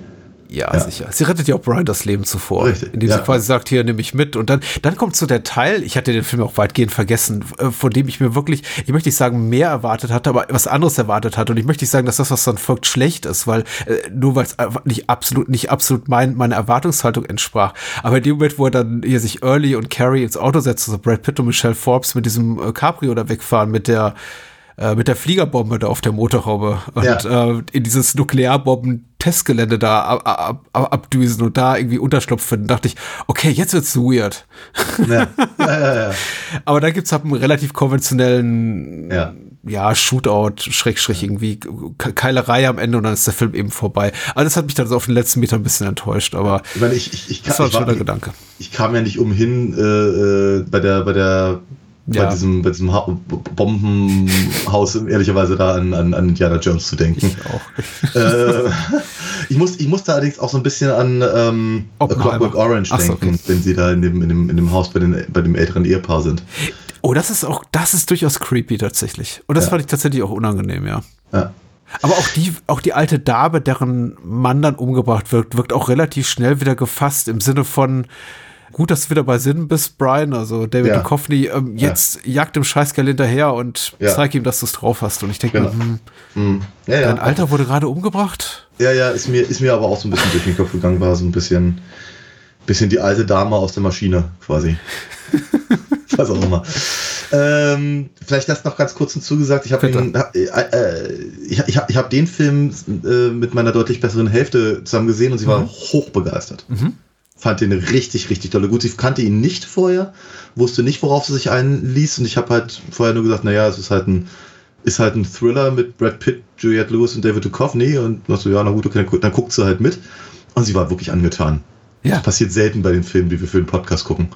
Ja, ja, sicher. Sie rettet ja auch Brian das Leben zuvor. Richtig. Indem ja. sie quasi sagt, hier nehme ich mit. Und dann, dann kommt so der Teil, ich hatte den Film auch weitgehend vergessen, äh, von dem ich mir wirklich, ich möchte nicht sagen, mehr erwartet hatte, aber was anderes erwartet hatte. Und ich möchte nicht sagen, dass das, was dann folgt, schlecht ist, weil äh, nur weil es nicht absolut, nicht absolut mein, meiner Erwartungshaltung entsprach. Aber in dem Moment, wo er dann hier sich Early und Carrie ins Auto setzt, so Brad Pitt und Michelle Forbes mit diesem äh, Cabrio da wegfahren, mit der äh, mit der Fliegerbombe da auf der Motorhaube und ja. äh, in dieses Nuklearbomben-Testgelände da ab, ab, ab, abdüsen und da irgendwie Unterschlupf finden, dachte ich, okay, jetzt wird's weird. <laughs> Ja. Ja, Aber da gibt's halt einen relativ konventionellen ja. Shootout, Schrägstrich irgendwie, Keilerei am Ende und dann ist der Film eben vorbei. Also das hat mich dann so auf den letzten Meter ein bisschen enttäuscht, aber ich meine, ich, ich, ich, das war ein schöner Gedanke. Ich kam ja nicht umhin, äh, äh, bei der, bei der ja. bei diesem, bei diesem ha Bombenhaus ehrlicherweise da an, an, an Indiana Jones zu denken. Ich auch. <laughs> äh, ich, muss, ich musste allerdings auch so ein bisschen an ähm, Clockwork Orange Ach denken, okay. wenn sie da in dem, in dem, in dem Haus bei, den, bei dem älteren Ehepaar sind. Oh, das ist auch, das ist durchaus creepy tatsächlich. Und das ja. fand ich tatsächlich auch unangenehm, ja. Ja. Aber auch die, auch die alte Dame, deren Mann dann umgebracht wird, wirkt auch relativ schnell wieder gefasst im Sinne von, Gut, dass du wieder bei Sinn bist, Brian. Also David Ja. Duchovny, ähm, jetzt jagt dem Scheißkerl hinterher und Ja. zeig ihm, dass du es drauf hast. Und ich denke, Genau. mir, hm, Hm. Ja, ja. dein Alter wurde gerade umgebracht. Ja, ja, ist mir, ist mir aber auch so ein bisschen durch den Kopf gegangen, war so ein bisschen, bisschen die alte Dame aus der Maschine, quasi. <laughs> Was auch immer. Ähm, vielleicht das noch ganz kurz hinzugesagt. Ich habe äh, äh, ich, ich, hab- ich hab den Film äh, mit meiner deutlich besseren Hälfte zusammen gesehen und sie war hochbegeistert. Mhm. Fand den richtig, richtig toll. Gut, sie kannte ihn nicht vorher, wusste nicht, worauf sie sich einließ und ich habe halt vorher nur gesagt, naja, es ist halt ein ist halt ein Thriller mit Brad Pitt, Juliette Lewis und David Duchovny und dachte ja, na gut, okay, dann guckt sie halt mit. Und sie war wirklich angetan. Ja. Das passiert selten bei den Filmen, die wir für den Podcast gucken.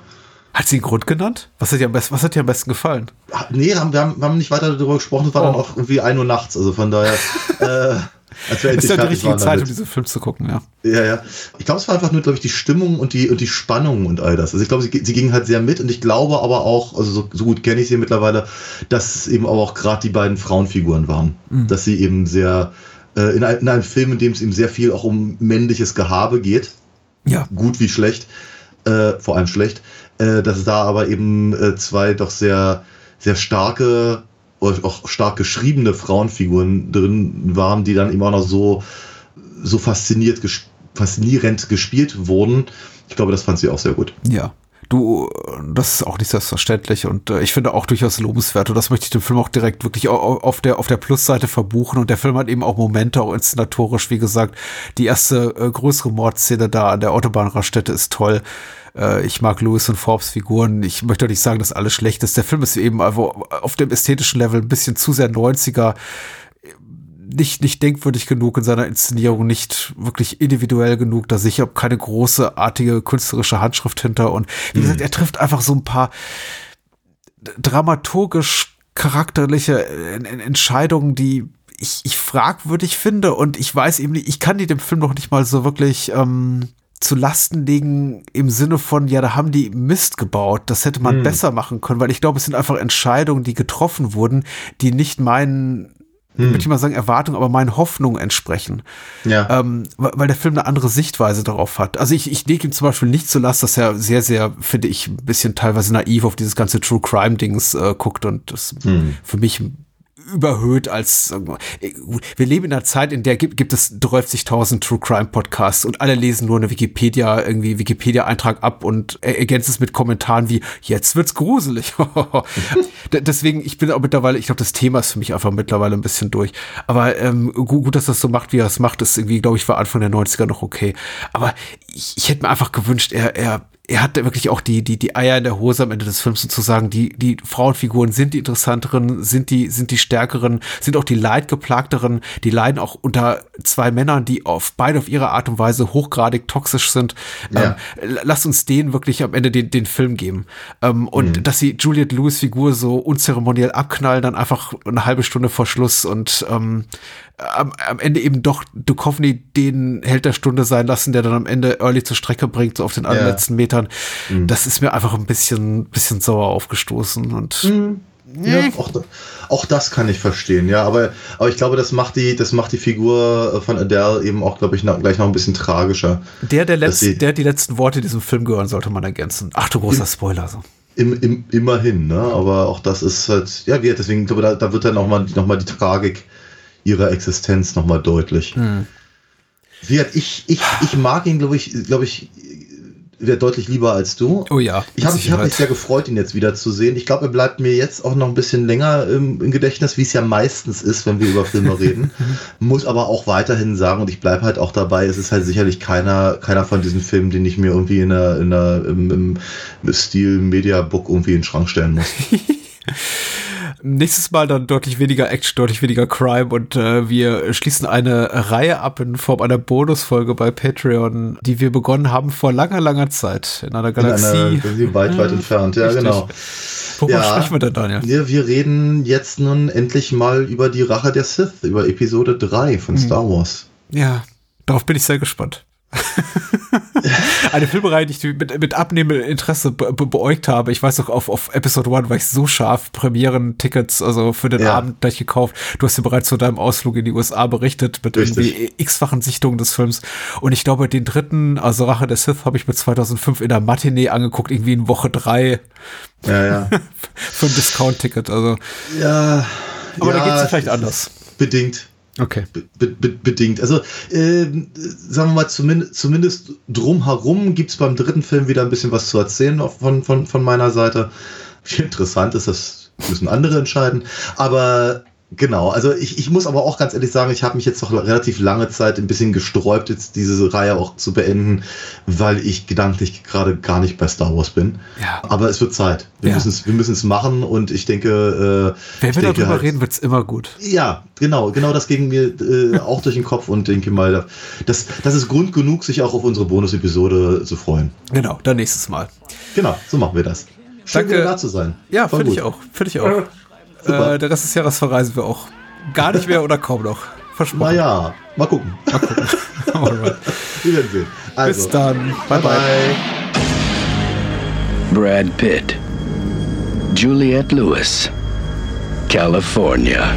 Hat sie einen Grund genannt? Was hat dir am besten, was hat dir am besten gefallen? Nee, haben, wir, haben, wir haben nicht weiter darüber gesprochen, es war Oh. dann auch irgendwie 1 Uhr nachts, also von daher, <laughs> äh, als wir Ist ja die richtige Zeit, um diesen Film zu gucken, ja. Ja, ja. Ich glaube, es war einfach nur, glaube ich, die Stimmung und die, und die Spannung und all das. Also ich glaube, sie, sie ging halt sehr mit und ich glaube aber auch, also so, so gut kenne ich sie mittlerweile, dass es eben aber auch gerade die beiden Frauenfiguren waren. Dass sie eben sehr, äh, in, ein, in einem Film, in dem es eben sehr viel auch um männliches Gehabe geht, Ja. gut wie schlecht, äh, vor allem schlecht, äh, dass es da aber eben äh, zwei doch sehr, sehr starke, auch stark geschriebene Frauenfiguren drin waren, die dann auch noch so, so fasziniert, ges faszinierend gespielt wurden. Ich glaube, das fand sie auch sehr gut. Ja. Du, das ist auch nicht selbstverständlich und äh, ich finde auch durchaus lobenswert und das möchte ich dem Film auch direkt wirklich au- au- auf der, auf der Plusseite verbuchen und der Film hat eben auch Momente, auch inszenatorisch, wie gesagt, die erste äh, größere Mordszene da an der Autobahnraststätte ist toll. Äh, ich mag Lewis und Forbes Figuren. Ich möchte auch nicht sagen, dass alles schlecht ist. Der Film ist eben auf dem ästhetischen Level ein bisschen zu sehr 90er nicht, nicht denkwürdig genug in seiner Inszenierung, nicht wirklich individuell genug, da sicher keine großartige künstlerische Handschrift hinter. Und wie gesagt, er trifft einfach so ein paar dramaturgisch charakterliche äh, En- En- Entscheidungen, die ich, ich fragwürdig finde. Und ich weiß eben nicht, ich kann die dem Film noch nicht mal so wirklich ähm, zu Lasten legen im Sinne von, ja, da haben die Mist gebaut, das hätte man besser machen können, weil ich glaube, es sind einfach Entscheidungen, die getroffen wurden, die nicht meinen, würde ich mal sagen, Erwartungen, aber meinen Hoffnungen entsprechen. Ja. Ähm, weil der Film eine andere Sichtweise darauf hat. Also ich, ich lege ihm zum Beispiel nicht zu Last, dass er sehr, sehr, finde ich, ein bisschen teilweise naiv auf dieses ganze True Crime-Dings äh, guckt und das für mich überhöht als äh, wir leben in einer Zeit, in der gibt, gibt es 30.000 True Crime Podcasts und alle lesen nur eine Wikipedia irgendwie Wikipedia Eintrag ab und er- ergänzt es mit Kommentaren wie jetzt wird's gruselig. <laughs> Deswegen ich bin auch mittlerweile, ich glaube das Thema ist für mich einfach mittlerweile ein bisschen durch. Aber ähm, gut, gut, dass das so macht, wie er es macht, ist irgendwie glaube ich war Anfang der 90er noch okay. Aber ich, ich hätte mir einfach gewünscht, er er er hat wirklich auch die, die, die Eier in der Hose am Ende des Films sozusagen. Die, die Frauenfiguren sind die interessanteren, sind die, sind die stärkeren, sind auch die leidgeplagteren, die leiden auch unter zwei Männern, die auf beide auf ihre Art und Weise hochgradig toxisch sind. Ja. Ähm, lass uns denen wirklich am Ende den, den Film geben. Ähm, und dass sie Juliette Lewis Figur so unzeremoniell abknallen, dann einfach eine halbe Stunde vor Schluss und ähm, am, am Ende eben doch Duchovny den Held der Stunde sein lassen, der dann am Ende Early zur Strecke bringt, so auf den allerletzten Metern. Das ist mir einfach ein bisschen, bisschen sauer aufgestoßen und Ja, auch, auch das kann ich verstehen, ja, aber, aber ich glaube, das macht die, das macht die Figur von Adele eben auch, glaube ich, noch, gleich noch ein bisschen tragischer. der, der, letzten, der die letzten Worte in diesem Film gehören, sollte man ergänzen. Ach du großer Spoiler. So. Im, im, immerhin, ne? Aber auch das ist halt, ja, wie, deswegen, glaube ich, da, da wird dann auch mal, noch mal die Tragik ihrer Existenz nochmal deutlich. Wie gesagt, ich, ich, ich mag ihn, glaube ich, glaube ich, wäre deutlich lieber als du. Oh ja, Ich habe hab mich sehr gefreut, ihn jetzt wieder zu sehen. Ich glaube, er bleibt mir jetzt auch noch ein bisschen länger im, im Gedächtnis, wie es ja meistens ist, wenn wir über Filme <laughs> reden. Muss aber auch weiterhin sagen, und ich bleibe halt auch dabei, es ist halt sicherlich keiner, keiner von diesen Filmen, den ich mir irgendwie in einer, in einer, im, im Stil Media Book irgendwie in den Schrank stellen muss. <laughs> Nächstes Mal dann deutlich weniger Action, deutlich weniger Crime und äh, wir schließen eine Reihe ab in Form einer Bonusfolge bei Patreon, die wir begonnen haben vor langer, langer Zeit in einer In Galaxie. einer Galaxie weit, weit entfernt. Ja, Richtig. genau. Worüber Ja. sprechen wir denn, Daniel? Wir, wir reden jetzt nun endlich mal über die Rache der Sith, über Episode 3 von Star Wars. Ja, darauf bin ich sehr gespannt. <laughs> Eine Filmreihe, die ich mit, mit abnehmendem Interesse be be beäugt habe. Ich weiß noch, auf, auf Episode One war ich so scharf, Premieren-Tickets, also für den Ja. Abend gleich gekauft. Du hast ja bereits von deinem Ausflug in die USA berichtet, mit Richtig. irgendwie x-fachen Sichtungen des Films. Und ich glaube, den dritten, also Rache der Sith, habe ich mir 2005 in der Matinee angeguckt, irgendwie in Woche drei Ja, ja. <laughs> für ein Discount-Ticket. Also, ja aber da ja, geht's dir vielleicht anders. Bedingt. Okay. Be be bedingt. Also, ähm, sagen wir mal, zumindest, zumindest drumherum gibt es beim dritten Film wieder ein bisschen was zu erzählen von, von, von meiner Seite. Wie interessant ist das, müssen andere entscheiden. Aber genau, also ich, ich muss aber auch ganz ehrlich sagen, ich habe mich jetzt noch relativ lange Zeit ein bisschen gesträubt, jetzt diese Reihe auch zu beenden, weil ich gedanklich gerade gar nicht bei Star Wars bin. Ja. Aber es wird Zeit. Wir Ja. müssen es wir müssen es machen und ich denke. Äh, Wenn ich wir denke darüber halt- reden, wird's immer gut. ja, genau, genau das ging mir äh, auch durch den Kopf und denke mal, das, das ist Grund genug, sich auch auf unsere Bonus-Episode zu freuen. Genau, dann nächstes Mal. Genau, so machen wir das. Schön Danke. wieder da zu sein. Ja, finde ich auch. Finde ich auch. <laughs> Äh, der Rest des Jahres verreisen wir auch. Gar nicht mehr oder kaum noch. Versprochen. Naja, mal gucken. Alright. <laughs> Wir werden sehen. Also, Bis dann. Bye bye. Brad Pitt, Juliette Lewis, California.